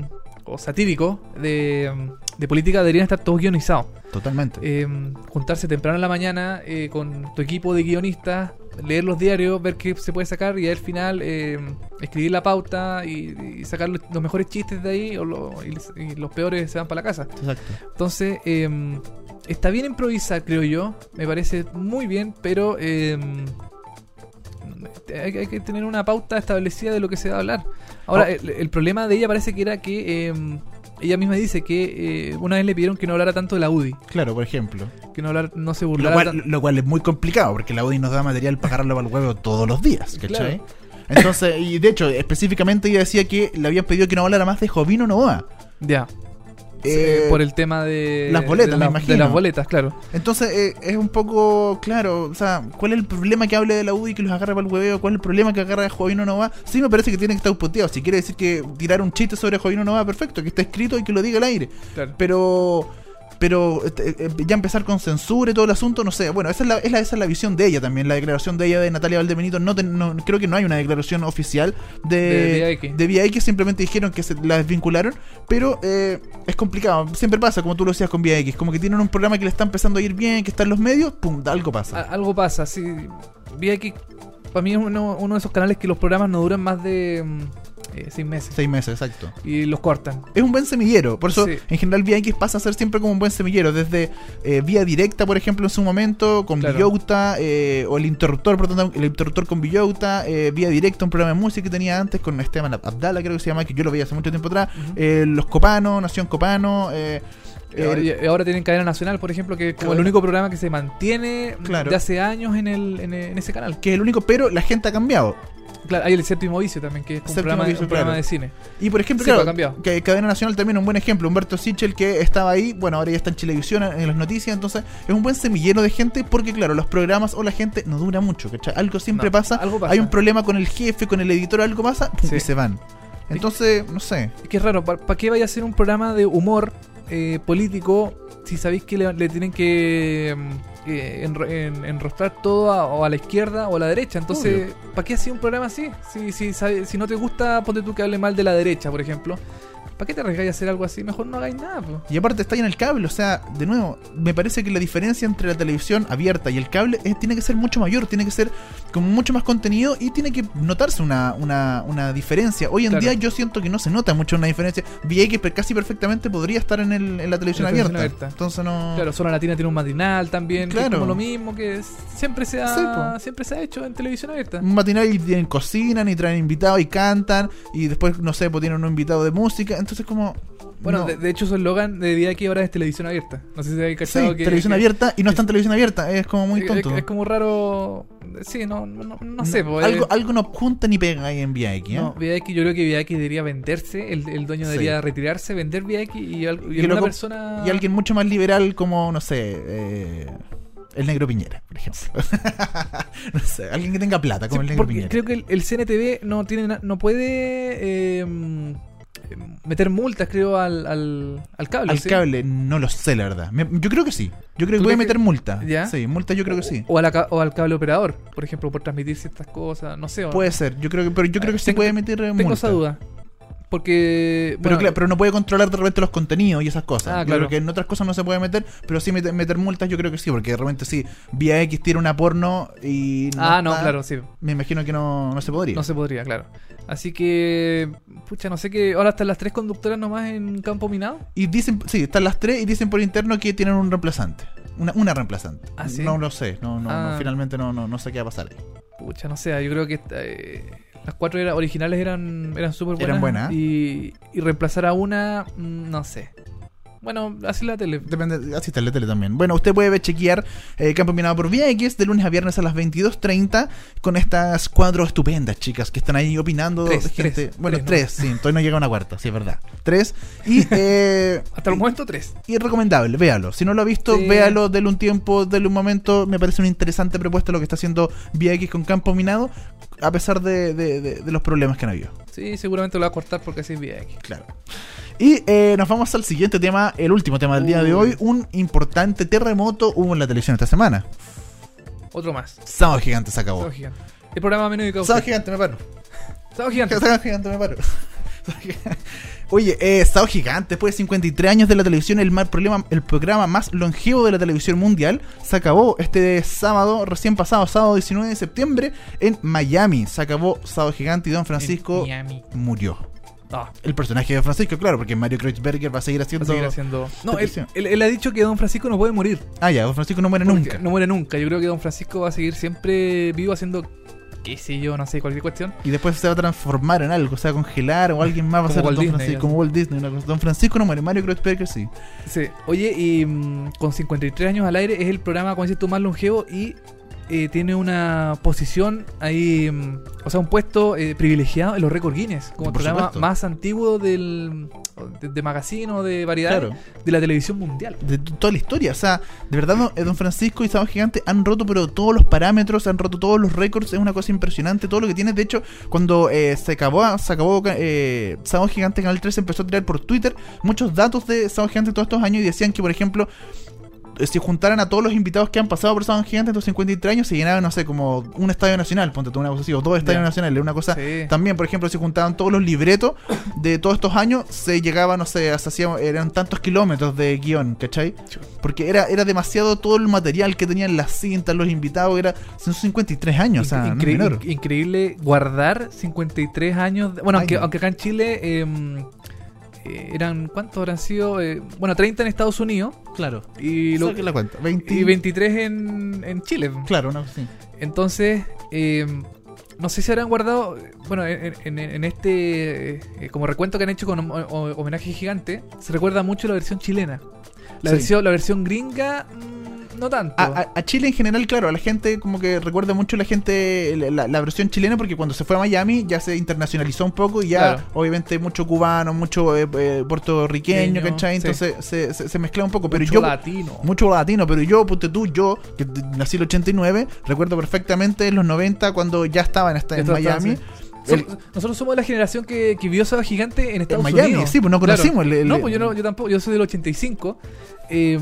[SPEAKER 2] o satíricos de, de política deberían estar todos guionizados.
[SPEAKER 3] Totalmente.
[SPEAKER 2] Eh, juntarse temprano en la mañana eh, con tu equipo de guionistas, leer los diarios, ver qué se puede sacar y al final eh, escribir la pauta y, y sacar los, mejores chistes de ahí o lo- y, y los peores se van para la casa.
[SPEAKER 3] Exacto.
[SPEAKER 2] Entonces, está bien improvisar, creo yo. Me parece muy bien, pero hay, hay que tener una pauta establecida de lo que se va a hablar. Ahora,
[SPEAKER 3] Oh.
[SPEAKER 2] el, el problema de ella parece que era que eh, ella misma dice que eh, una vez le pidieron que no hablara tanto de la UDI,
[SPEAKER 3] Claro, por ejemplo.
[SPEAKER 2] que no, hablar, no se
[SPEAKER 3] Lo
[SPEAKER 2] burlara
[SPEAKER 3] cual, lo cual es muy complicado porque la UDI nos da material para agarrarlo para el huevo todos los días, ¿cachai? Entonces, y de hecho, específicamente ella decía que le habían pedido que no hablara más de Jovino Novoa.
[SPEAKER 2] Ya.
[SPEAKER 3] Eh,
[SPEAKER 2] por el tema de
[SPEAKER 3] las boletas,
[SPEAKER 2] de,
[SPEAKER 3] me imagino.
[SPEAKER 2] de las boletas, claro.
[SPEAKER 3] Entonces, eh, es un poco claro, o sea, ¿cuál es el problema que hable de la UDI que los agarre para el hueveo? ¿Cuál es el problema que agarre a Jovino Novoa? Sí, me parece que tiene que estar puteado. Si quiere decir que tirar un chiste sobre Jovino Novoa, perfecto, que esté escrito y que lo diga al aire.
[SPEAKER 2] claro.
[SPEAKER 3] Pero pero eh, eh, ya empezar con censura y todo el asunto, no sé. Bueno, esa es, la, es la- esa es la visión de ella también. La declaración de ella de Natalia Valdebenito. No, ten- no- creo que no hay una declaración oficial de,
[SPEAKER 2] De Vía X.
[SPEAKER 3] de Simplemente dijeron que se la desvincularon. Pero eh, es complicado. Siempre pasa, como tú lo decías con Vía X. Como que tienen un programa que le está empezando a ir bien, que está en los medios, pum, algo pasa.
[SPEAKER 2] A- algo pasa, sí. Vi que para mí es uno, uno de esos canales que los programas no duran más de mm, eh, seis meses.
[SPEAKER 3] Seis meses, exacto.
[SPEAKER 2] Y los cortan.
[SPEAKER 3] Es un buen semillero. Por eso,
[SPEAKER 2] Sí.
[SPEAKER 3] en general, Vía X pasa a ser siempre como un buen semillero. Desde eh, Vía Directa, por ejemplo, en su momento, con
[SPEAKER 2] Claro.
[SPEAKER 3] Villota, eh, o el interruptor, por tanto, el interruptor con Villota, eh, Vía Directa, un programa de música que tenía antes con Esteban Abdala, creo que se llama, que yo lo veía hace mucho tiempo atrás.
[SPEAKER 2] Ujú.
[SPEAKER 3] eh, Los Copano, Nación Copano. Eh,
[SPEAKER 2] Y ahora- tienen cadena nacional, por ejemplo, que es como
[SPEAKER 3] Claro.
[SPEAKER 2] el único programa que se mantiene
[SPEAKER 3] Claro.
[SPEAKER 2] de hace años en, el, en, en ese canal.
[SPEAKER 3] que es el único, pero la gente ha cambiado.
[SPEAKER 2] Claro, hay el séptimo vicio también, que es un
[SPEAKER 3] Séptimo
[SPEAKER 2] programa,
[SPEAKER 3] Vicio,
[SPEAKER 2] un programa de cine.
[SPEAKER 3] Y por ejemplo,
[SPEAKER 2] Sí, pues,
[SPEAKER 3] claro, que Cadena Nacional también un buen ejemplo. Humberto Sichel, que estaba ahí, bueno, ahora ya está en Chilevisión, en las noticias, entonces es un buen semillero de gente porque, claro, los programas o la gente no dura mucho, ¿cachai? Algo siempre
[SPEAKER 2] No,
[SPEAKER 3] pasa,
[SPEAKER 2] algo pasa.
[SPEAKER 3] hay un problema con el jefe, con el editor, algo pasa,
[SPEAKER 2] Sí.
[SPEAKER 3] y se van. Entonces, no sé.
[SPEAKER 2] Es que es raro, ¿para qué vaya a hacer un programa de humor eh, político si sabéis que le, le tienen que mm, eh, enro- en- enrostrar todo a, o a la izquierda o a la derecha? Entonces, ¿para qué hacer un programa así? Si, si, si no te gusta, ponte tú que hable mal de la derecha, por ejemplo. ¿Para qué te arriesgáis a hacer algo así? Mejor no hagáis nada, po.
[SPEAKER 3] Y aparte está ahí en el cable, o sea, de nuevo, me parece que la diferencia entre la televisión abierta y el cable es- tiene que ser mucho mayor, tiene que ser con mucho más contenido y tiene que notarse una, una, una diferencia. Hoy en
[SPEAKER 2] Claro.
[SPEAKER 3] día yo siento que no se nota mucho una diferencia. VX casi perfectamente podría estar en, el, en la televisión
[SPEAKER 2] la
[SPEAKER 3] abierta.
[SPEAKER 2] abierta.
[SPEAKER 3] Entonces no...
[SPEAKER 2] Claro, Zona Latina tiene un matinal también, que es
[SPEAKER 3] Claro.
[SPEAKER 2] como lo mismo que es- siempre se ha,
[SPEAKER 3] Sí,
[SPEAKER 2] siempre se ha hecho en televisión abierta.
[SPEAKER 3] Un matinal y tienen cocinan y traen invitados y cantan y después, no sé, pues tienen un invitado de música. Entonces como...
[SPEAKER 2] Bueno,
[SPEAKER 3] no.
[SPEAKER 2] de, de hecho su eslogan de día que ahora es televisión abierta. No sé si habéis
[SPEAKER 3] Sí,
[SPEAKER 2] cachado que...
[SPEAKER 3] televisión
[SPEAKER 2] que-
[SPEAKER 3] abierta y no está en televisión abierta. Es como muy tonto.
[SPEAKER 2] Es, es como raro... Sí, no, no, no, sé. pues,
[SPEAKER 3] algo,
[SPEAKER 2] eh,
[SPEAKER 3] algo no junta ni pega ahí en VX. ¿eh?
[SPEAKER 2] No, VX yo creo que VX debería venderse, el, el dueño
[SPEAKER 3] Sí.
[SPEAKER 2] debería retirarse, vender VX y, y
[SPEAKER 3] luego-
[SPEAKER 2] persona...
[SPEAKER 3] Y alguien mucho más liberal como, no sé, eh, el negro Piñera, por ejemplo. no sé, alguien que tenga plata como
[SPEAKER 2] Sí,
[SPEAKER 3] el negro Piñera.
[SPEAKER 2] creo que el, el CNTV no tiene na- no puede eh, meter multas, creo, al, al, al cable.
[SPEAKER 3] Al
[SPEAKER 2] ¿sí?
[SPEAKER 3] cable, no lo sé, la verdad. Me- yo creo que sí. Yo creo que
[SPEAKER 2] ¿Tú
[SPEAKER 3] puede meter multa.
[SPEAKER 2] ¿Ya?
[SPEAKER 3] Sí, multa yo creo que sí.
[SPEAKER 2] O, a la ca- o al cable operador, por ejemplo, por transmitir ciertas cosas, no sé. o-
[SPEAKER 3] Puede ser, yo creo que, pero yo creo que sí
[SPEAKER 2] Tengo-
[SPEAKER 3] puede meter
[SPEAKER 2] Tengo
[SPEAKER 3] multa.
[SPEAKER 2] esa duda. Porque.
[SPEAKER 3] Pero,
[SPEAKER 2] bueno,
[SPEAKER 3] claro, pero no puede controlar de repente los contenidos y esas cosas.
[SPEAKER 2] Ah, claro.
[SPEAKER 3] que en otras cosas no se puede meter, pero sí meter, meter multas yo creo que sí, porque de repente sí, Vía X tiene una porno y...
[SPEAKER 2] ah, no, claro, sí.
[SPEAKER 3] Me imagino que no, no se podría.
[SPEAKER 2] No se podría, claro. Así que. Pucha, no sé qué. Ahora están las tres conductoras nomás en campo minado.
[SPEAKER 3] Y dicen, sí, están las tres y dicen por interno que tienen un reemplazante. Una, una reemplazante.
[SPEAKER 2] ¿Ah, sí?
[SPEAKER 3] No lo sé, no, no, no,
[SPEAKER 2] Ah.
[SPEAKER 3] finalmente no, no, no sé qué va a pasar ahí.
[SPEAKER 2] Pucha, no sé, yo creo que eh, las cuatro era- originales eran, eran súper buenas.
[SPEAKER 3] Eran buenas.
[SPEAKER 2] Y, y reemplazar a una, mm, no sé. Bueno, así la tele.
[SPEAKER 3] Depende, así está la tele también. Bueno, usted puede chequear eh, Campo Minado por VX de lunes a viernes a las 22.30 con estas cuatro estupendas chicas que están ahí opinando.
[SPEAKER 2] Tres,
[SPEAKER 3] de gente,
[SPEAKER 2] tres,
[SPEAKER 3] bueno,
[SPEAKER 2] tres,
[SPEAKER 3] tres, sí, todavía no llega a una cuarta, sí, es verdad. Tres. Y, eh,
[SPEAKER 2] Hasta el momento, tres.
[SPEAKER 3] y es recomendable, véalo. Si no lo ha visto,
[SPEAKER 2] Sí.
[SPEAKER 3] véalo, denle un tiempo, denle un momento. Me parece una interesante propuesta lo que está haciendo VX con Campo Minado, a pesar de, de- de- de los problemas que han habido.
[SPEAKER 2] Sí, seguramente lo va a cortar porque así es VX.
[SPEAKER 3] Claro. Y eh, nos vamos al siguiente tema, el último tema del día de hoy. Un importante terremoto hubo en la televisión esta semana.
[SPEAKER 2] Otro más.
[SPEAKER 3] Sábado Gigante se acabó.
[SPEAKER 2] Sábado gigante. El programa dedicado a
[SPEAKER 3] Sábado. Gigante, me paro.
[SPEAKER 2] Sábado gigante.
[SPEAKER 3] Sábado Gigante, me paro. Oye, eh, Sábado Gigante, después de 53 años de la televisión, el, mal problema, el programa más longevo de la televisión mundial, se acabó este sábado, recién pasado, sábado 19 de septiembre, en Miami. Se acabó Sábado Gigante y Don Francisco murió.
[SPEAKER 2] Ah,
[SPEAKER 3] El personaje de Francisco, claro, porque Mario Kreutzberger va a seguir
[SPEAKER 2] va
[SPEAKER 3] haciendo...
[SPEAKER 2] a seguir haciendo. No, él,
[SPEAKER 3] televisión.
[SPEAKER 2] él- él ha dicho que Don Francisco no puede morir.
[SPEAKER 3] Ah, ya, Don Francisco no muere
[SPEAKER 2] Porque
[SPEAKER 3] nunca.
[SPEAKER 2] No muere nunca. Yo creo que Don Francisco va a seguir siempre vivo haciendo. Qué sé yo, no sé, cualquier cuestión.
[SPEAKER 3] Y después se va a transformar en algo, se va a congelar o alguien más va a ser Don
[SPEAKER 2] Disney,
[SPEAKER 3] Francisco, como Walt Disney. una cosa. Don Francisco no muere, Mario Kreutzberger sí.
[SPEAKER 2] Sí. Oye, y mm, con 53 años al aire es el programa, como dices tú, más longevo y eh, tiene una posición ahí, mm, o sea, un puesto eh, privilegiado en los récords Guinness, como el programa
[SPEAKER 3] supuesto.
[SPEAKER 2] más antiguo del de, de magazine o de variedad
[SPEAKER 3] Claro.
[SPEAKER 2] de la televisión mundial.
[SPEAKER 3] de toda la historia. O sea, de verdad, don, eh, don Francisco y Sábado Gigante han roto pero todos los parámetros, han roto todos los récords. Es una cosa impresionante todo lo que tiene. De hecho, cuando eh, se acabó, se acabó eh, Sábado Gigante, Canal 3 empezó a tirar por Twitter muchos datos de Sábado Gigante todos estos años y decían que, por ejemplo, si juntaran a todos los invitados que han pasado por Sábado Gigante en estos 53 años, se llenaban, no sé, como un estadio nacional, ponte tú una cosa así, o dos estadios nacionales, una cosa.
[SPEAKER 2] Sí.
[SPEAKER 3] También, por ejemplo, si juntaban todos los libretos de todos estos años, se llegaba, no sé, hasta eran tantos kilómetros de guion, ¿cachai? Porque era, era demasiado todo el material que tenían las cintas, los invitados, era, son 53 años, o sea, no
[SPEAKER 2] Incre-
[SPEAKER 3] menor.
[SPEAKER 2] inc- increíble guardar 53 años. de- bueno, aunque, aunque acá en Chile eh, eh, eran, ¿cuántos habrán sido? Eh, bueno, 30 en Estados Unidos
[SPEAKER 3] Claro.
[SPEAKER 2] y, lo-
[SPEAKER 3] la cuenta. 20,
[SPEAKER 2] y 23 en, en Chile.
[SPEAKER 3] Claro, no, sí.
[SPEAKER 2] Entonces, eh, no sé si habrán guardado, bueno, en, en- en este, eh, como recuento que han hecho con homenaje gigante, se recuerda mucho la versión chilena. La,
[SPEAKER 3] Sí.
[SPEAKER 2] versión, la versión gringa, no tanto.
[SPEAKER 3] A, a- a Chile en general, claro, a la gente como que recuerda mucho la gente la, versión chilena porque cuando se fue a Miami ya se internacionalizó un poco y ya
[SPEAKER 2] Claro.
[SPEAKER 3] obviamente mucho cubano, mucho eh, eh, puertorriqueño, ¿cachai?
[SPEAKER 2] sí.
[SPEAKER 3] Entonces se, se, se mezcla un poco, pero
[SPEAKER 2] Mucho
[SPEAKER 3] yo
[SPEAKER 2] latino.
[SPEAKER 3] mucho latino, pero yo, ponte tú, yo, que nací el 89, recuerdo perfectamente en los 90 cuando ya estaba en, esta, en Miami.
[SPEAKER 2] sí.
[SPEAKER 3] El-
[SPEAKER 2] nosotros somos la generación que, que vio Sábado Gigante en Estados
[SPEAKER 3] Miami,
[SPEAKER 2] Unidos.
[SPEAKER 3] sí, pues no conocimos el- el-
[SPEAKER 2] no, pues yo, no, yo tampoco. Yo soy del 85. Eh,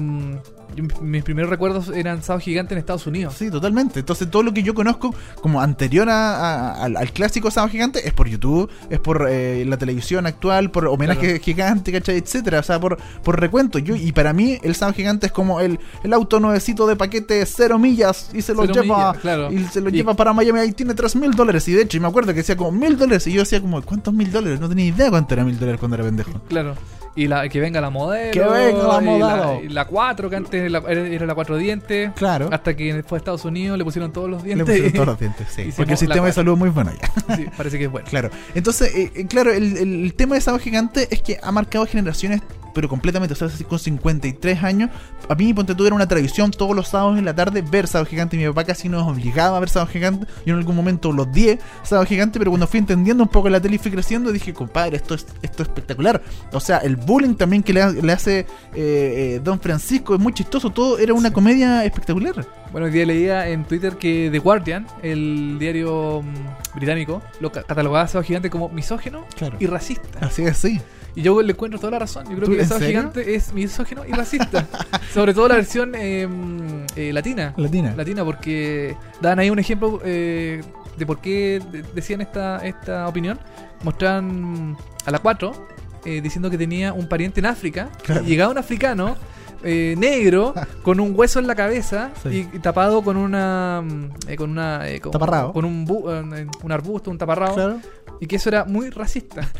[SPEAKER 2] yo- mis primeros recuerdos eran Sábado Gigante en Estados Unidos.
[SPEAKER 3] Sí, totalmente. Entonces todo lo que yo conozco como anterior a- a- al, al clásico Sábado Gigante es por YouTube, es por eh, la televisión actual, por homenaje
[SPEAKER 2] Claro.
[SPEAKER 3] gigante, ¿cachai? Etcétera. O sea, por, por recuento. Yo, y para mí el Sábado Gigante es como el, el auto nuevecito de paquete cero millas y se lo
[SPEAKER 2] Cero
[SPEAKER 3] lleva
[SPEAKER 2] millas, claro.
[SPEAKER 3] y se lo
[SPEAKER 2] Y-
[SPEAKER 3] lleva para Miami y tiene tres mil dólares. Y de hecho, y me acuerdo que decía como mil dólares y yo decía como, ¿cuántos mil dólares? No tenía idea cuánto era mil dólares cuando era pendejo.
[SPEAKER 2] Claro. Y la, que venga la modelo.
[SPEAKER 3] Que venga la modelo.
[SPEAKER 2] Y la 4, que antes era, era- era la 4 dientes.
[SPEAKER 3] Claro.
[SPEAKER 2] Hasta que fue a Estados Unidos le pusieron todos los
[SPEAKER 3] Le
[SPEAKER 2] dientes.
[SPEAKER 3] pusieron todos los dientes, sí.
[SPEAKER 2] Hicimos
[SPEAKER 3] Porque el
[SPEAKER 2] la
[SPEAKER 3] sistema de salud es muy bueno ya.
[SPEAKER 2] Sí, parece que es bueno.
[SPEAKER 3] Claro. Entonces, eh, eh, claro, el, el- el tema de Sábado Gigante es que ha marcado generaciones, pero completamente. O sea, así con 53 años, a mí, ponte tú, era una tradición todos los sábados en la tarde ver Sábado Gigante. Mi papá casi nos obligaba a ver Sábado Gigante. Yo en algún momento los 10 Sábado Gigante, pero cuando fui entendiendo un poco la tele y fui creciendo, dije, compadre, esto es, esto es espectacular. O sea, el bullying también que le, le hace eh, eh, Don Francisco es muy chistoso. Todo era una comedia espectacular.
[SPEAKER 2] Bueno, hoy día leía en Twitter que The Guardian, el diario mm, británico, lo ca- catalogaba a Sábado Gigante como misógeno
[SPEAKER 3] Claro.
[SPEAKER 2] y racista.
[SPEAKER 3] Así es, sí.
[SPEAKER 2] Y yo le encuentro toda la razón. Yo creo
[SPEAKER 3] ¿Tú,
[SPEAKER 2] que
[SPEAKER 3] en
[SPEAKER 2] Sábado
[SPEAKER 3] serio?
[SPEAKER 2] Gigante es misógeno y racista. Sobre todo la versión eh, mm, eh, latina.
[SPEAKER 3] Latina.
[SPEAKER 2] Latina, porque dan ahí un ejemplo eh, de por qué de- decían esta, esta opinión. Mostraban a la 4 eh, diciendo que tenía un pariente en África.
[SPEAKER 3] Claro.
[SPEAKER 2] Y llegaba un africano eh, negro con un hueso en la cabeza
[SPEAKER 3] Sí.
[SPEAKER 2] y, y tapado con una. mm, eh, con una. eh, con,
[SPEAKER 3] Taparrao.
[SPEAKER 2] Con un, bu- eh, un arbusto, un taparrao.
[SPEAKER 3] Claro.
[SPEAKER 2] Y que eso era muy racista.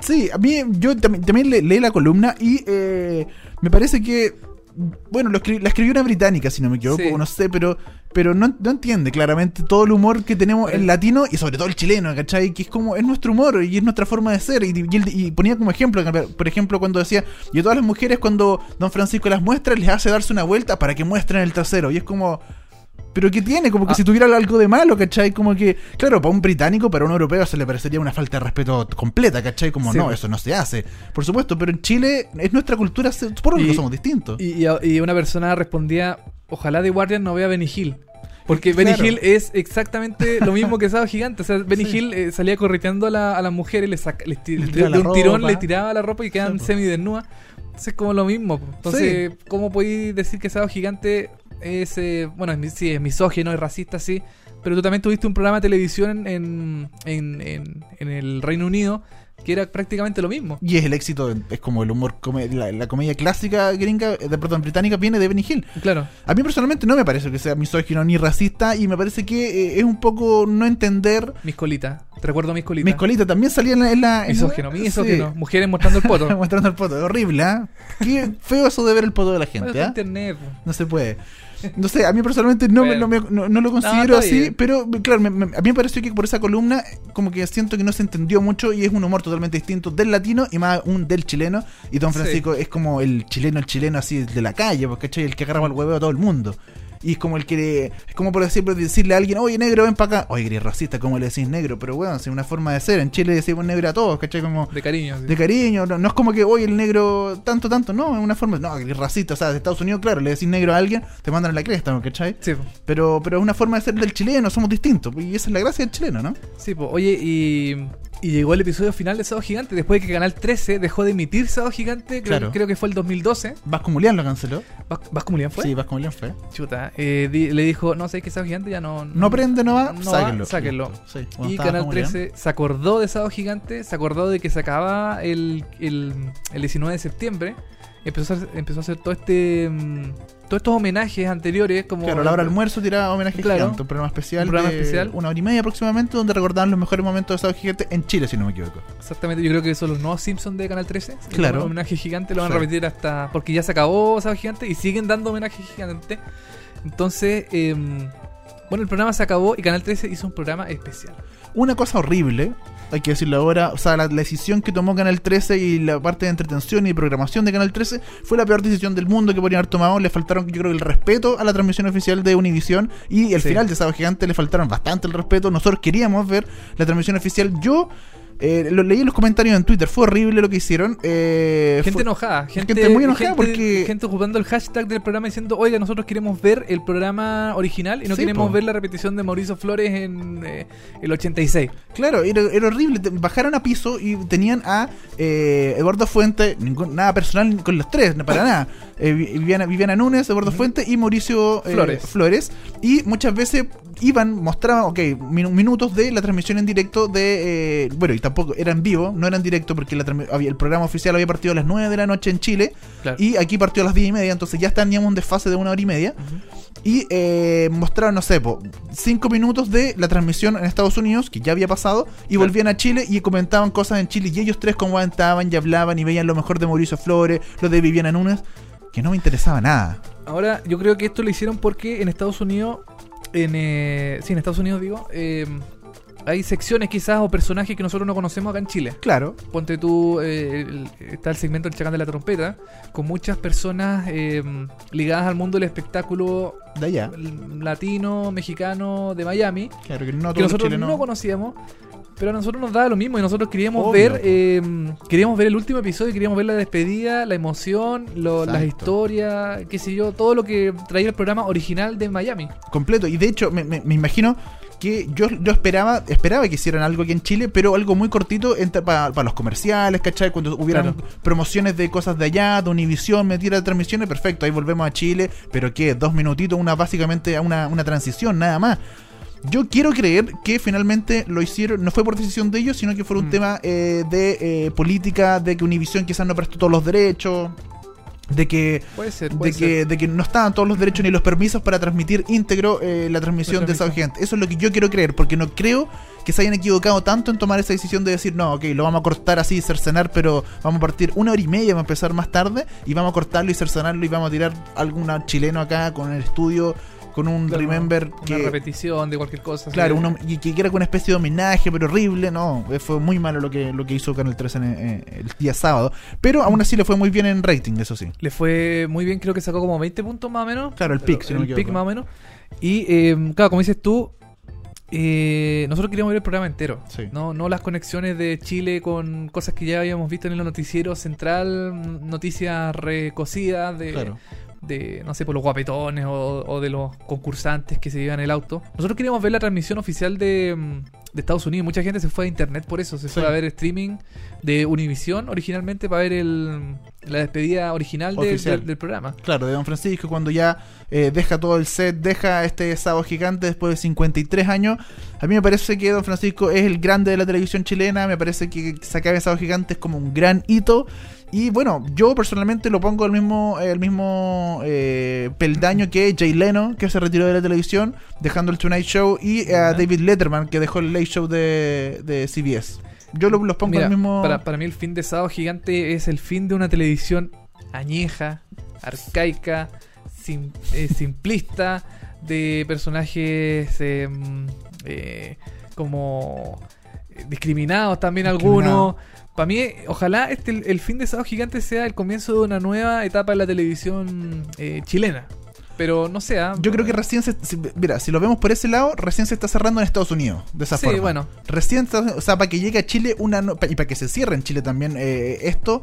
[SPEAKER 3] Sí, a mí yo tam- también le- leí la columna y eh, me parece que, bueno, lo la escribió una británica, si no me equivoco,
[SPEAKER 2] Sí.
[SPEAKER 3] no sé, pero, pero no, no entiende claramente todo el humor que tenemos el latino y sobre todo el chileno, ¿cachai? Que es como, es nuestro humor y es nuestra forma de ser. Y, y ponía como ejemplo, por ejemplo, cuando decía, y a todas las mujeres cuando Don Francisco las muestra, les hace darse una vuelta para que muestren el trasero. Y es como... Pero ¿qué tiene? Como que
[SPEAKER 2] Ah.
[SPEAKER 3] si tuviera algo de malo, ¿cachai? Como que, claro, para un británico, para un europeo se le parecería una falta de respeto completa, ¿cachai? Como,
[SPEAKER 2] Sí.
[SPEAKER 3] no, eso no se hace. Por supuesto, pero en Chile es nuestra cultura, por lo que somos distintos.
[SPEAKER 2] Y, y- y una persona respondía, ojalá The Guardian no vea Benny Hill. Porque
[SPEAKER 3] Claro.
[SPEAKER 2] Benny Hill es exactamente lo mismo que Sábado Gigante. O sea, Benny
[SPEAKER 3] Sí.
[SPEAKER 2] Hill eh, salía correteando a, la- a las mujeres, le saca- Les de, de un tirón le tiraba la ropa y quedan
[SPEAKER 3] Sí, po.
[SPEAKER 2] semidesnudas. Entonces es como lo mismo. Entonces, ¿cómo podéis decir que Sábado Gigante es, eh, bueno, es, sí, es misógino, es racista, sí. Pero tú también tuviste un programa de televisión en, en, en, en el Reino Unido que era prácticamente lo mismo.
[SPEAKER 3] Y es el éxito, es como el humor, come- la, la comedia clásica gringa, eh, de, perdón, británica, viene de Benny Hill.
[SPEAKER 2] Claro.
[SPEAKER 3] A mí personalmente no me parece que sea misógino ni racista y me parece que eh, es un poco no entender.
[SPEAKER 2] Mis colitas. Te recuerdo mis colitas.
[SPEAKER 3] Mis colitas también salían en la... En la
[SPEAKER 2] Misógino,
[SPEAKER 3] sí.
[SPEAKER 2] misógino. Mujeres mostrando el poto.
[SPEAKER 3] Mostrando el poto, horrible, ¿ah? Qué feo eso de ver el poto de la gente, ¿ah?
[SPEAKER 2] internet. po.
[SPEAKER 3] No se puede. No sé, a mí personalmente no, me- no, me- no- no lo considero así,
[SPEAKER 2] bien.
[SPEAKER 3] pero claro, me- me- a mí me pareció que por esa columna como que siento que no se entendió mucho y es un humor totalmente distinto del latino y más un del chileno. Y Don
[SPEAKER 2] Sí.
[SPEAKER 3] Francisco es como el chileno, el chileno así de la calle, porque ¿cachai? el que agarra el huevo a todo el mundo. Y es como el que, es como por ejemplo decirle a alguien, oye negro, ven para acá. Oye, eres racista, ¿cómo le decís negro? Pero bueno, es una forma de ser. En Chile decimos negro a todos, ¿cachai? Como
[SPEAKER 2] De cariño. sí.
[SPEAKER 3] de cariño, no, no es como que hoy el negro tanto, tanto, no, es una forma, no, que es racista, o sea, de Estados Unidos, claro, le decís negro a alguien, te mandan a la cresta, ¿no? ¿cachai?
[SPEAKER 2] Sí.
[SPEAKER 3] Pero, pero es una forma de ser del chileno, somos distintos, y esa es la gracia del chileno, ¿no?
[SPEAKER 2] Sí, po. Oye, y, y llegó el episodio final de Sábado Gigante después de que Canal 13 dejó de emitir Sábado Gigante. Creo,
[SPEAKER 3] Claro.
[SPEAKER 2] creo que fue el 2012.
[SPEAKER 3] Vasco Mulián lo canceló.
[SPEAKER 2] ¿Vas, vas como Julián fue?
[SPEAKER 3] Sí, Vasco Mulián fue.
[SPEAKER 2] Chuta. eh, di- le dijo, no sé, que Sábado Gigante ya no...
[SPEAKER 3] No prende, no va,
[SPEAKER 2] no
[SPEAKER 3] sáquenlo.
[SPEAKER 2] va, sáquenlo.
[SPEAKER 3] Sí, cuando
[SPEAKER 2] Y
[SPEAKER 3] estaba
[SPEAKER 2] Canal
[SPEAKER 3] Vasco Mulián.
[SPEAKER 2] 13 se acordó de Sábado Gigante, se acordó de que se acababa el, el, el 19 de septiembre. Empezó a hacer, empezó a hacer todo este, mm, todos estos homenajes anteriores. Como
[SPEAKER 3] Claro, la hora del almuerzo tiraba homenaje
[SPEAKER 2] Claro.
[SPEAKER 3] gigante, un programa especial.
[SPEAKER 2] Un programa
[SPEAKER 3] de
[SPEAKER 2] especial.
[SPEAKER 3] Una hora y media aproximadamente, donde recordaban los mejores momentos de Sábado Gigante en Chile, si no me equivoco.
[SPEAKER 2] Exactamente, yo creo que son los nuevos Simpsons de Canal 13.
[SPEAKER 3] Claro.
[SPEAKER 2] Un homenaje gigante lo van a repetir hasta. Porque ya se acabó Sábado Gigante y siguen dando homenaje gigante. Entonces, em, bueno, el programa se acabó y Canal 13 hizo un programa especial.
[SPEAKER 3] Una cosa horrible, hay que decirlo ahora, o sea, la, la decisión que tomó Canal 13 y la parte de entretención y programación de Canal 13 fue la peor decisión del mundo que podrían haber tomado. Le faltaron, yo creo, el respeto a la transmisión oficial de Univision y el
[SPEAKER 2] Sí.
[SPEAKER 3] final de Sábado Gigante le faltaron bastante el respeto. Nosotros queríamos ver la transmisión oficial. Yo eh, lo leí en los comentarios en Twitter, fue horrible lo que hicieron. eh,
[SPEAKER 2] Gente enojada, gente,
[SPEAKER 3] gente muy enojada
[SPEAKER 2] gente-
[SPEAKER 3] porque-
[SPEAKER 2] Gente ocupando el hashtag del programa diciendo, oiga, nosotros queremos ver el programa original y no
[SPEAKER 3] Sí,
[SPEAKER 2] queremos
[SPEAKER 3] po.
[SPEAKER 2] ver la repetición de Mauricio Flores en eh, el 86.
[SPEAKER 3] Claro, era, era horrible. Bajaron a piso y tenían a eh, Eduardo Fuente, ningún- nada personal con los tres, para nada. Eh, Vi- Viviana, Viviana Núñez, Eduardo Fuente y Mauricio eh,
[SPEAKER 2] Flores.
[SPEAKER 3] Flores. Y muchas veces iban, mostraban, ok, minu- minutos de la transmisión en directo de. eh, bueno, y tampoco era en vivo, no era en directo porque la había- el programa oficial había partido a las 9 de la noche en Chile
[SPEAKER 2] Claro.
[SPEAKER 3] y aquí partió a las 10 y media, entonces ya teníamos un desfase de una hora y media. Y eh, mostraron, no sé, po, cinco minutos de la transmisión en Estados Unidos, que ya había pasado, y
[SPEAKER 2] Claro.
[SPEAKER 3] volvían a Chile y comentaban cosas en Chile. Y ellos tres comentaban y hablaban y veían lo mejor de Mauricio Flores, lo de Viviana Núñez, que no me interesaba nada.
[SPEAKER 2] Ahora, yo creo que esto lo hicieron porque en Estados Unidos, en, eh, sí, en Estados Unidos digo, eh, hay secciones quizás o personajes que nosotros no conocemos acá en Chile.
[SPEAKER 3] Claro,
[SPEAKER 2] Ponte tú, eh, el- está el segmento El Chacán de la Trompeta, con muchas personas eh, ligadas al mundo del espectáculo
[SPEAKER 3] de allá.
[SPEAKER 2] latino, mexicano, de Miami,
[SPEAKER 3] Claro, que no
[SPEAKER 2] nosotros no conocíamos. Pero a nosotros nos daba lo mismo y nosotros queríamos
[SPEAKER 3] Obvio.
[SPEAKER 2] ver eh, queríamos ver el último episodio, queríamos ver la despedida, la emoción, lo- las historias, qué sé yo, todo lo que traía el programa original de Miami.
[SPEAKER 3] completo. Y de hecho, me, me- me imagino que yo, yo esperaba esperaba que hicieran algo aquí en Chile, pero algo muy cortito para los comerciales, ¿cachai? Cuando hubieran
[SPEAKER 2] Claro.
[SPEAKER 3] promociones de cosas de allá, de Univision, metiera transmisiones, perfecto, ahí volvemos a Chile, pero ¿qué? Dos minutitos, una básicamente una, una transición, nada más. Yo quiero creer que finalmente lo hicieron, no fue por decisión de ellos, sino que fue un
[SPEAKER 2] Mm.
[SPEAKER 3] tema eh, de eh, política, de que Univision quizás no prestó todos los derechos, de que
[SPEAKER 2] Puede ser,
[SPEAKER 3] de que, de que no estaban todos los derechos ni los permisos para transmitir íntegro eh, la transmisión de
[SPEAKER 2] transmisión.
[SPEAKER 3] Gigante. Eso es lo que yo quiero creer, porque no creo que se hayan equivocado tanto en tomar esa decisión de decir, no, ok, lo vamos a cortar así, cercenar, pero vamos a partir una hora y media, va a empezar más tarde, y vamos a cortarlo y cercenarlo y vamos a tirar algún chileno acá con el estudio con un
[SPEAKER 2] Claro,
[SPEAKER 3] remember
[SPEAKER 2] una
[SPEAKER 3] que
[SPEAKER 2] repetición de cualquier cosa.
[SPEAKER 3] Claro, uno, y que era con una especie de homenaje, pero horrible, no, eh, fue muy malo lo que, lo que hizo Canal 3 en, eh, el día sábado, pero aún así le fue muy bien en rating, eso sí.
[SPEAKER 2] Le fue muy bien, creo que sacó como 20 puntos más o menos.
[SPEAKER 3] Claro, el pick, si no me
[SPEAKER 2] el pick más o menos. Y eh, claro, como dices tú, eh, nosotros queríamos ver el programa entero.
[SPEAKER 3] Sí.
[SPEAKER 2] No, no las conexiones de Chile con cosas que ya habíamos visto en el noticiero central, noticias recocidas de,
[SPEAKER 3] Claro.
[SPEAKER 2] De no sé, por los guapetones o, o de los concursantes que se llevan el auto. Nosotros queríamos ver la transmisión oficial de, mm, de Estados Unidos. Mucha gente se fue a internet por eso, se
[SPEAKER 3] Sí.
[SPEAKER 2] fue a ver streaming de Univision originalmente para ver el, la despedida original de- del- del programa.
[SPEAKER 3] Claro, de Don Francisco, cuando ya eh, deja todo el set, deja este sábado gigante después de 53 años. A mí me parece que Don Francisco es el grande de la televisión chilena, me parece que se acabe sábado gigante es como un gran hito. Y bueno, yo personalmente lo pongo al mismo, el mismo eh, peldaño que Jay Leno, que se retiró de la televisión, dejando el Tonight Show, y
[SPEAKER 2] Ya.
[SPEAKER 3] a David Letterman, que dejó el Late Show de, de CBS. Yo lo- los pongo
[SPEAKER 2] Mira,
[SPEAKER 3] al mismo...
[SPEAKER 2] para, para mí el fin de Sábado Gigante es el fin de una televisión añeja, arcaica, sim- eh, simplista, de personajes eh, eh, como eh, discriminados también algunos. Para mí, ojalá este, el, el fin de Sábado Gigante sea el comienzo de una nueva etapa en la televisión eh, chilena. Pero no sé, ¿ah?
[SPEAKER 3] Yo creo que recién se. si- mira, si lo vemos por ese lado, recién se está cerrando en Estados Unidos. De esa
[SPEAKER 2] Sí,
[SPEAKER 3] forma.
[SPEAKER 2] bueno.
[SPEAKER 3] Recién, o sea, para que llegue a Chile una. y para que se cierre en Chile también eh, esto.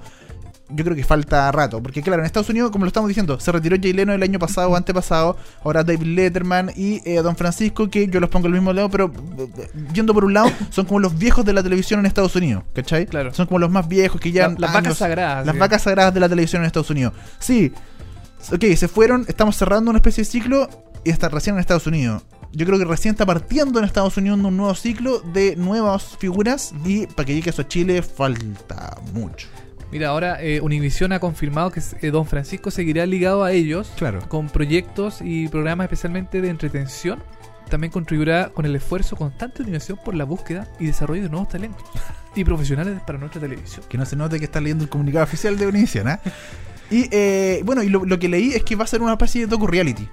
[SPEAKER 3] Yo creo que falta rato. Porque, claro, en Estados Unidos, como lo estamos diciendo, se retiró Jay Leno el año pasado o antepasado. Ahora David Letterman y eh, Don Francisco, que yo los pongo al mismo lado, pero eh, yendo por un lado, son como los viejos de la televisión en Estados Unidos. ¿Cachai?
[SPEAKER 2] Claro.
[SPEAKER 3] Son como los más viejos que ya.
[SPEAKER 2] La- las vacas sagradas,
[SPEAKER 3] Las
[SPEAKER 2] sí.
[SPEAKER 3] vacas sagradas de la televisión en Estados Unidos. Sí, Ok, se fueron, estamos cerrando una especie de ciclo y está recién en Estados Unidos. Yo creo que recién está partiendo en Estados Unidos un nuevo ciclo de nuevas figuras y para que llegue eso a Chile falta mucho.
[SPEAKER 2] Mira, ahora eh, Univision ha confirmado que eh, Don Francisco seguirá ligado a ellos
[SPEAKER 3] Claro.
[SPEAKER 2] con proyectos y programas especialmente de entretención. También contribuirá con el esfuerzo constante de Univision por la búsqueda y desarrollo de nuevos talentos y profesionales para nuestra televisión.
[SPEAKER 3] Que no se note que está leyendo el comunicado oficial de Univision, ¿ah? Y eh, bueno, y lo, lo que leí es que va a ser una especie de docu-reality.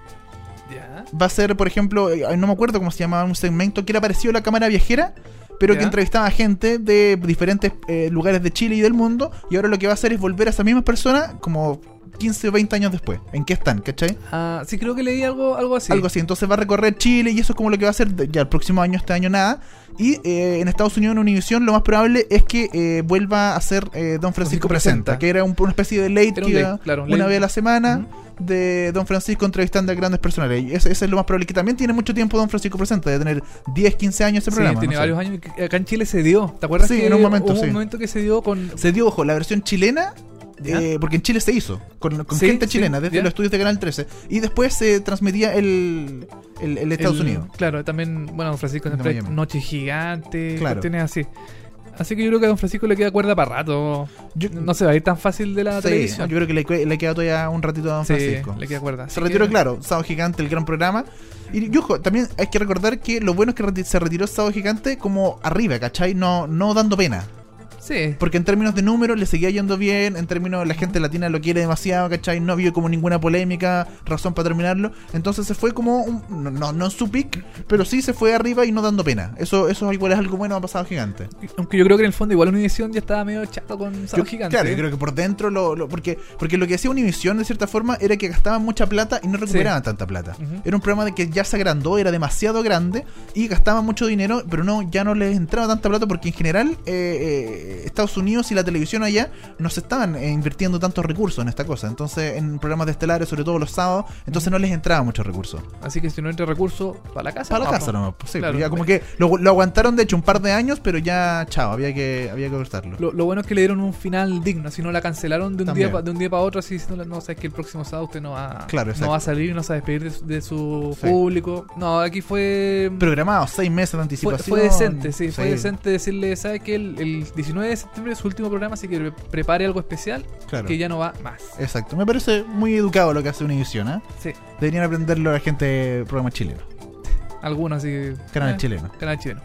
[SPEAKER 2] Ya.
[SPEAKER 3] Va a ser, por ejemplo, eh, no me acuerdo cómo se llamaba un segmento que era parecido a la cámara viajera, pero que entrevistaba a gente de diferentes eh, lugares de Chile y del mundo. Y ahora lo que va a hacer es volver a esas mismas personas como 15 o 20 años después. ¿En qué están? ¿Cachai?
[SPEAKER 2] Ah, sí, creo que leí algo, algo así.
[SPEAKER 3] Algo así. Entonces va a recorrer Chile y eso es como lo que va a hacer ya el próximo año, este año nada. Y eh, en Estados Unidos, en Univision, lo más probable es que eh, vuelva a ser eh, Don Francisco
[SPEAKER 2] Francisco
[SPEAKER 3] Presenta,
[SPEAKER 2] Presenta.
[SPEAKER 3] que era un- una especie de late que iba
[SPEAKER 2] claro, un
[SPEAKER 3] una
[SPEAKER 2] late.
[SPEAKER 3] vez a la semana de Don Francisco entrevistando a grandes personajes. Y ese, ese es lo más probable. Que también tiene mucho tiempo Don Francisco Presenta, de tener 10, 15 años ese
[SPEAKER 2] Sí,
[SPEAKER 3] programa.
[SPEAKER 2] tiene
[SPEAKER 3] no sé.
[SPEAKER 2] varios años. Acá en Chile se dio. ¿Te acuerdas
[SPEAKER 3] Sí,
[SPEAKER 2] que
[SPEAKER 3] en un momento,
[SPEAKER 2] hubo
[SPEAKER 3] sí.
[SPEAKER 2] un momento que se dio con...
[SPEAKER 3] Se dio, ojo, la versión chilena. Eh, porque en Chile se hizo, con, con
[SPEAKER 2] Sí,
[SPEAKER 3] gente
[SPEAKER 2] sí,
[SPEAKER 3] chilena, desde
[SPEAKER 2] ya.
[SPEAKER 3] los estudios de Canal 13. Y después se transmitía el, el, el Estados
[SPEAKER 2] el-
[SPEAKER 3] Unidos.
[SPEAKER 2] Claro, también, bueno, Don Francisco siempre. Noche Gigante,
[SPEAKER 3] Claro.
[SPEAKER 2] cuestiones así. Así que yo creo que a Don Francisco le queda cuerda para rato.
[SPEAKER 3] Yo-
[SPEAKER 2] no se va a ir tan fácil de la
[SPEAKER 3] Sí,
[SPEAKER 2] televisión.
[SPEAKER 3] yo creo que le, le queda todavía un ratito a Don Francisco.
[SPEAKER 2] le queda cuerda.
[SPEAKER 3] Se retiró,
[SPEAKER 2] que-
[SPEAKER 3] claro, Sábado Gigante, el gran programa. Y, y ojo, también hay que recordar que lo bueno es que se retiró Sábado Gigante como arriba, ¿cachai? No, no dando pena.
[SPEAKER 2] Sí.
[SPEAKER 3] Porque en términos de números le seguía yendo bien, en términos la gente latina lo quiere demasiado, ¿cachai? No vio como ninguna polémica, razón para terminarlo. Entonces se fue como, un- no, no, no en su pick, pero sí se fue arriba y no dando pena. Eso, eso igual es algo bueno ha pasado gigante.
[SPEAKER 2] Aunque yo creo que en el fondo igual Univision ya estaba medio chato con Sábado Gigante.
[SPEAKER 3] Claro, yo creo que por dentro lo, lo- porque, porque lo que hacía Univision de cierta forma era que gastaban mucha plata y no recuperaban tanta plata. Era un programa de que ya se agrandó, era demasiado grande y gastaban mucho dinero, pero no, ya no les entraba tanta plata porque en general eh, eh, Estados Unidos y la televisión allá no se estaban eh, invirtiendo tantos recursos en esta cosa. Entonces, en programas de estelares, sobre todo los sábados, entonces no les entraba muchos recursos.
[SPEAKER 2] Así que si no entra recursos, para la casa.
[SPEAKER 3] Para la casa nomás, pues, sí,
[SPEAKER 2] Claro.
[SPEAKER 3] ya como que lo, lo aguantaron de hecho un par de años, pero ya, chao, había que, había que cortarlo.
[SPEAKER 2] Lo, lo bueno es que le dieron un final digno, así no la cancelaron de un
[SPEAKER 3] También.
[SPEAKER 2] día pa- de un día para otro, así diciendo, no, sabes que el próximo sábado usted no va,
[SPEAKER 3] Claro,
[SPEAKER 2] no va a salir, no se va a despedir de, su- de su
[SPEAKER 3] Sí.
[SPEAKER 2] público. No, aquí fue
[SPEAKER 3] Programado, seis meses de anticipación.
[SPEAKER 2] fue decente, sí, fue decente decirle, ¿sabe que el, el 19 de septiembre es su último programa, así que pre- prepare algo especial,
[SPEAKER 3] Claro.
[SPEAKER 2] que ya no va más.
[SPEAKER 3] Exacto, me parece muy educado lo que hace Univision, ¿eh?
[SPEAKER 2] Sí,
[SPEAKER 3] Deberían aprenderlo la gente de programas chilenos,
[SPEAKER 2] algunos, así que...
[SPEAKER 3] canal
[SPEAKER 2] eh,
[SPEAKER 3] chileno.
[SPEAKER 2] Canal chileno.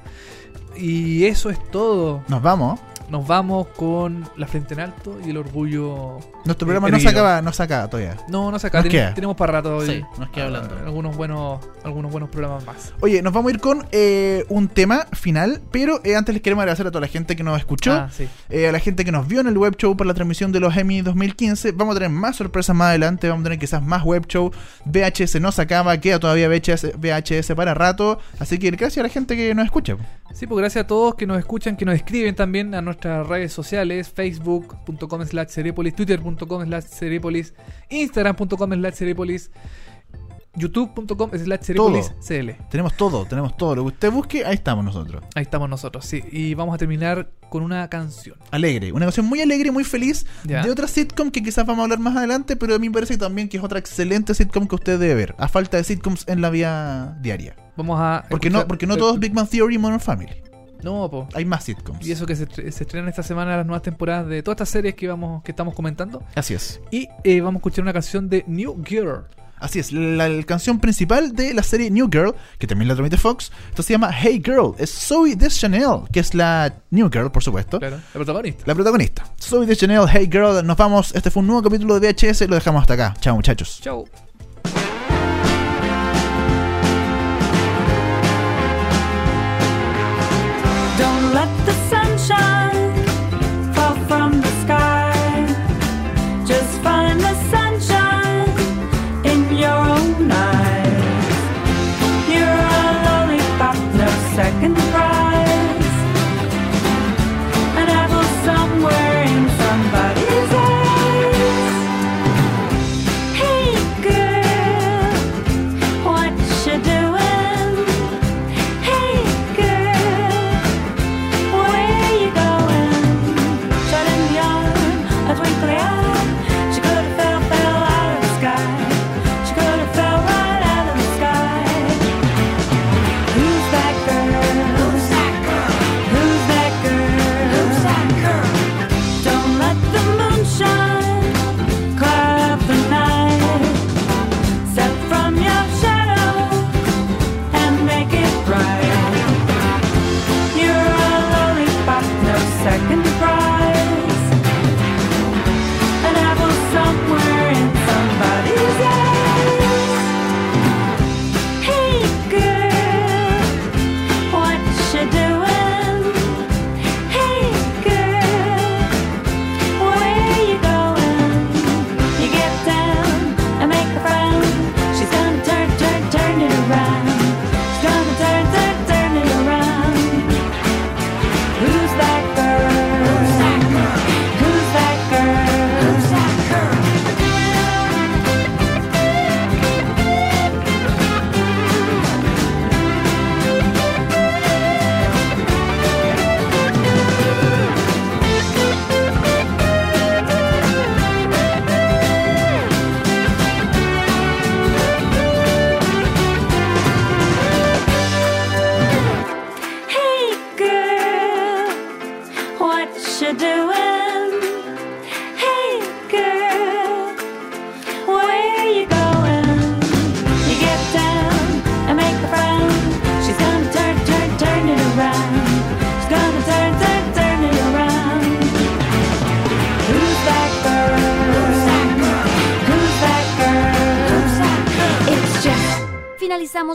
[SPEAKER 2] Y eso es todo.
[SPEAKER 3] Nos vamos.
[SPEAKER 5] nos vamos con la frente en alto y el orgullo.
[SPEAKER 3] Nuestro
[SPEAKER 5] eh,
[SPEAKER 3] programa no se acaba, no se acaba todavía.
[SPEAKER 5] No, no se acaba.
[SPEAKER 3] Nos
[SPEAKER 5] Ten-
[SPEAKER 3] queda.
[SPEAKER 5] tenemos para rato hoy.
[SPEAKER 3] Sí, nos queda hablando.
[SPEAKER 5] Ah, Algunos buenos, algunos buenos programas más.
[SPEAKER 3] Oye, nos vamos a ir con eh, un tema final, pero eh, antes les queremos agradecer a toda la gente que nos escuchó,
[SPEAKER 5] Ah, sí.
[SPEAKER 3] eh, a la gente que nos vio en el web show por la transmisión de los Emmy 2015. Vamos a tener más sorpresas más adelante, vamos a tener quizás más web show. VHS no se acaba, queda todavía VHS, VHS para rato. Así que gracias a la gente que nos escucha.
[SPEAKER 5] Sí, pues gracias a todos que nos escuchan, que nos escriben también a nuestras redes sociales, facebook.com slash seriepolis, twitter.com slash seriepolis, instagram.com slash seriepolis, youtube.com slash seriepolis cl.
[SPEAKER 3] Tenemos todo, tenemos todo. Lo que usted busque, ahí estamos nosotros.
[SPEAKER 5] Ahí estamos nosotros, sí. Y vamos a terminar con una canción.
[SPEAKER 3] Alegre, una canción muy alegre, muy feliz
[SPEAKER 5] Ya.
[SPEAKER 3] de otra sitcom que quizás vamos a hablar más adelante, pero a mí me parece también que es otra excelente sitcom que usted debe ver, a falta de sitcoms en la vida diaria.
[SPEAKER 5] Vamos a...
[SPEAKER 3] Porque no, porque no todos Big Man Theory y Modern Family.
[SPEAKER 5] No, po.
[SPEAKER 3] Hay más sitcoms.
[SPEAKER 5] Y eso que se, estre- se estrenan esta semana las nuevas temporadas de todas estas series que, vamos, que estamos comentando.
[SPEAKER 3] Así es.
[SPEAKER 5] Y eh, vamos a escuchar una canción de New Girl.
[SPEAKER 3] Así es, la, la canción principal de la serie New Girl, que también la transmite Fox, esto se llama Hey Girl, es Zoe Deschanel, que es la New Girl, por supuesto,
[SPEAKER 5] Claro, la protagonista.
[SPEAKER 3] la protagonista. Zoe Deschanel, Hey Girl, nos vamos, este fue un nuevo capítulo de VHS, lo dejamos hasta acá. Chao muchachos.
[SPEAKER 5] Chau.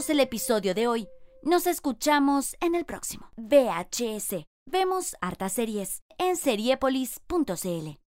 [SPEAKER 1] El episodio de hoy. Nos escuchamos en el próximo. VHS. Vemos hartas series en seriepolis.cl.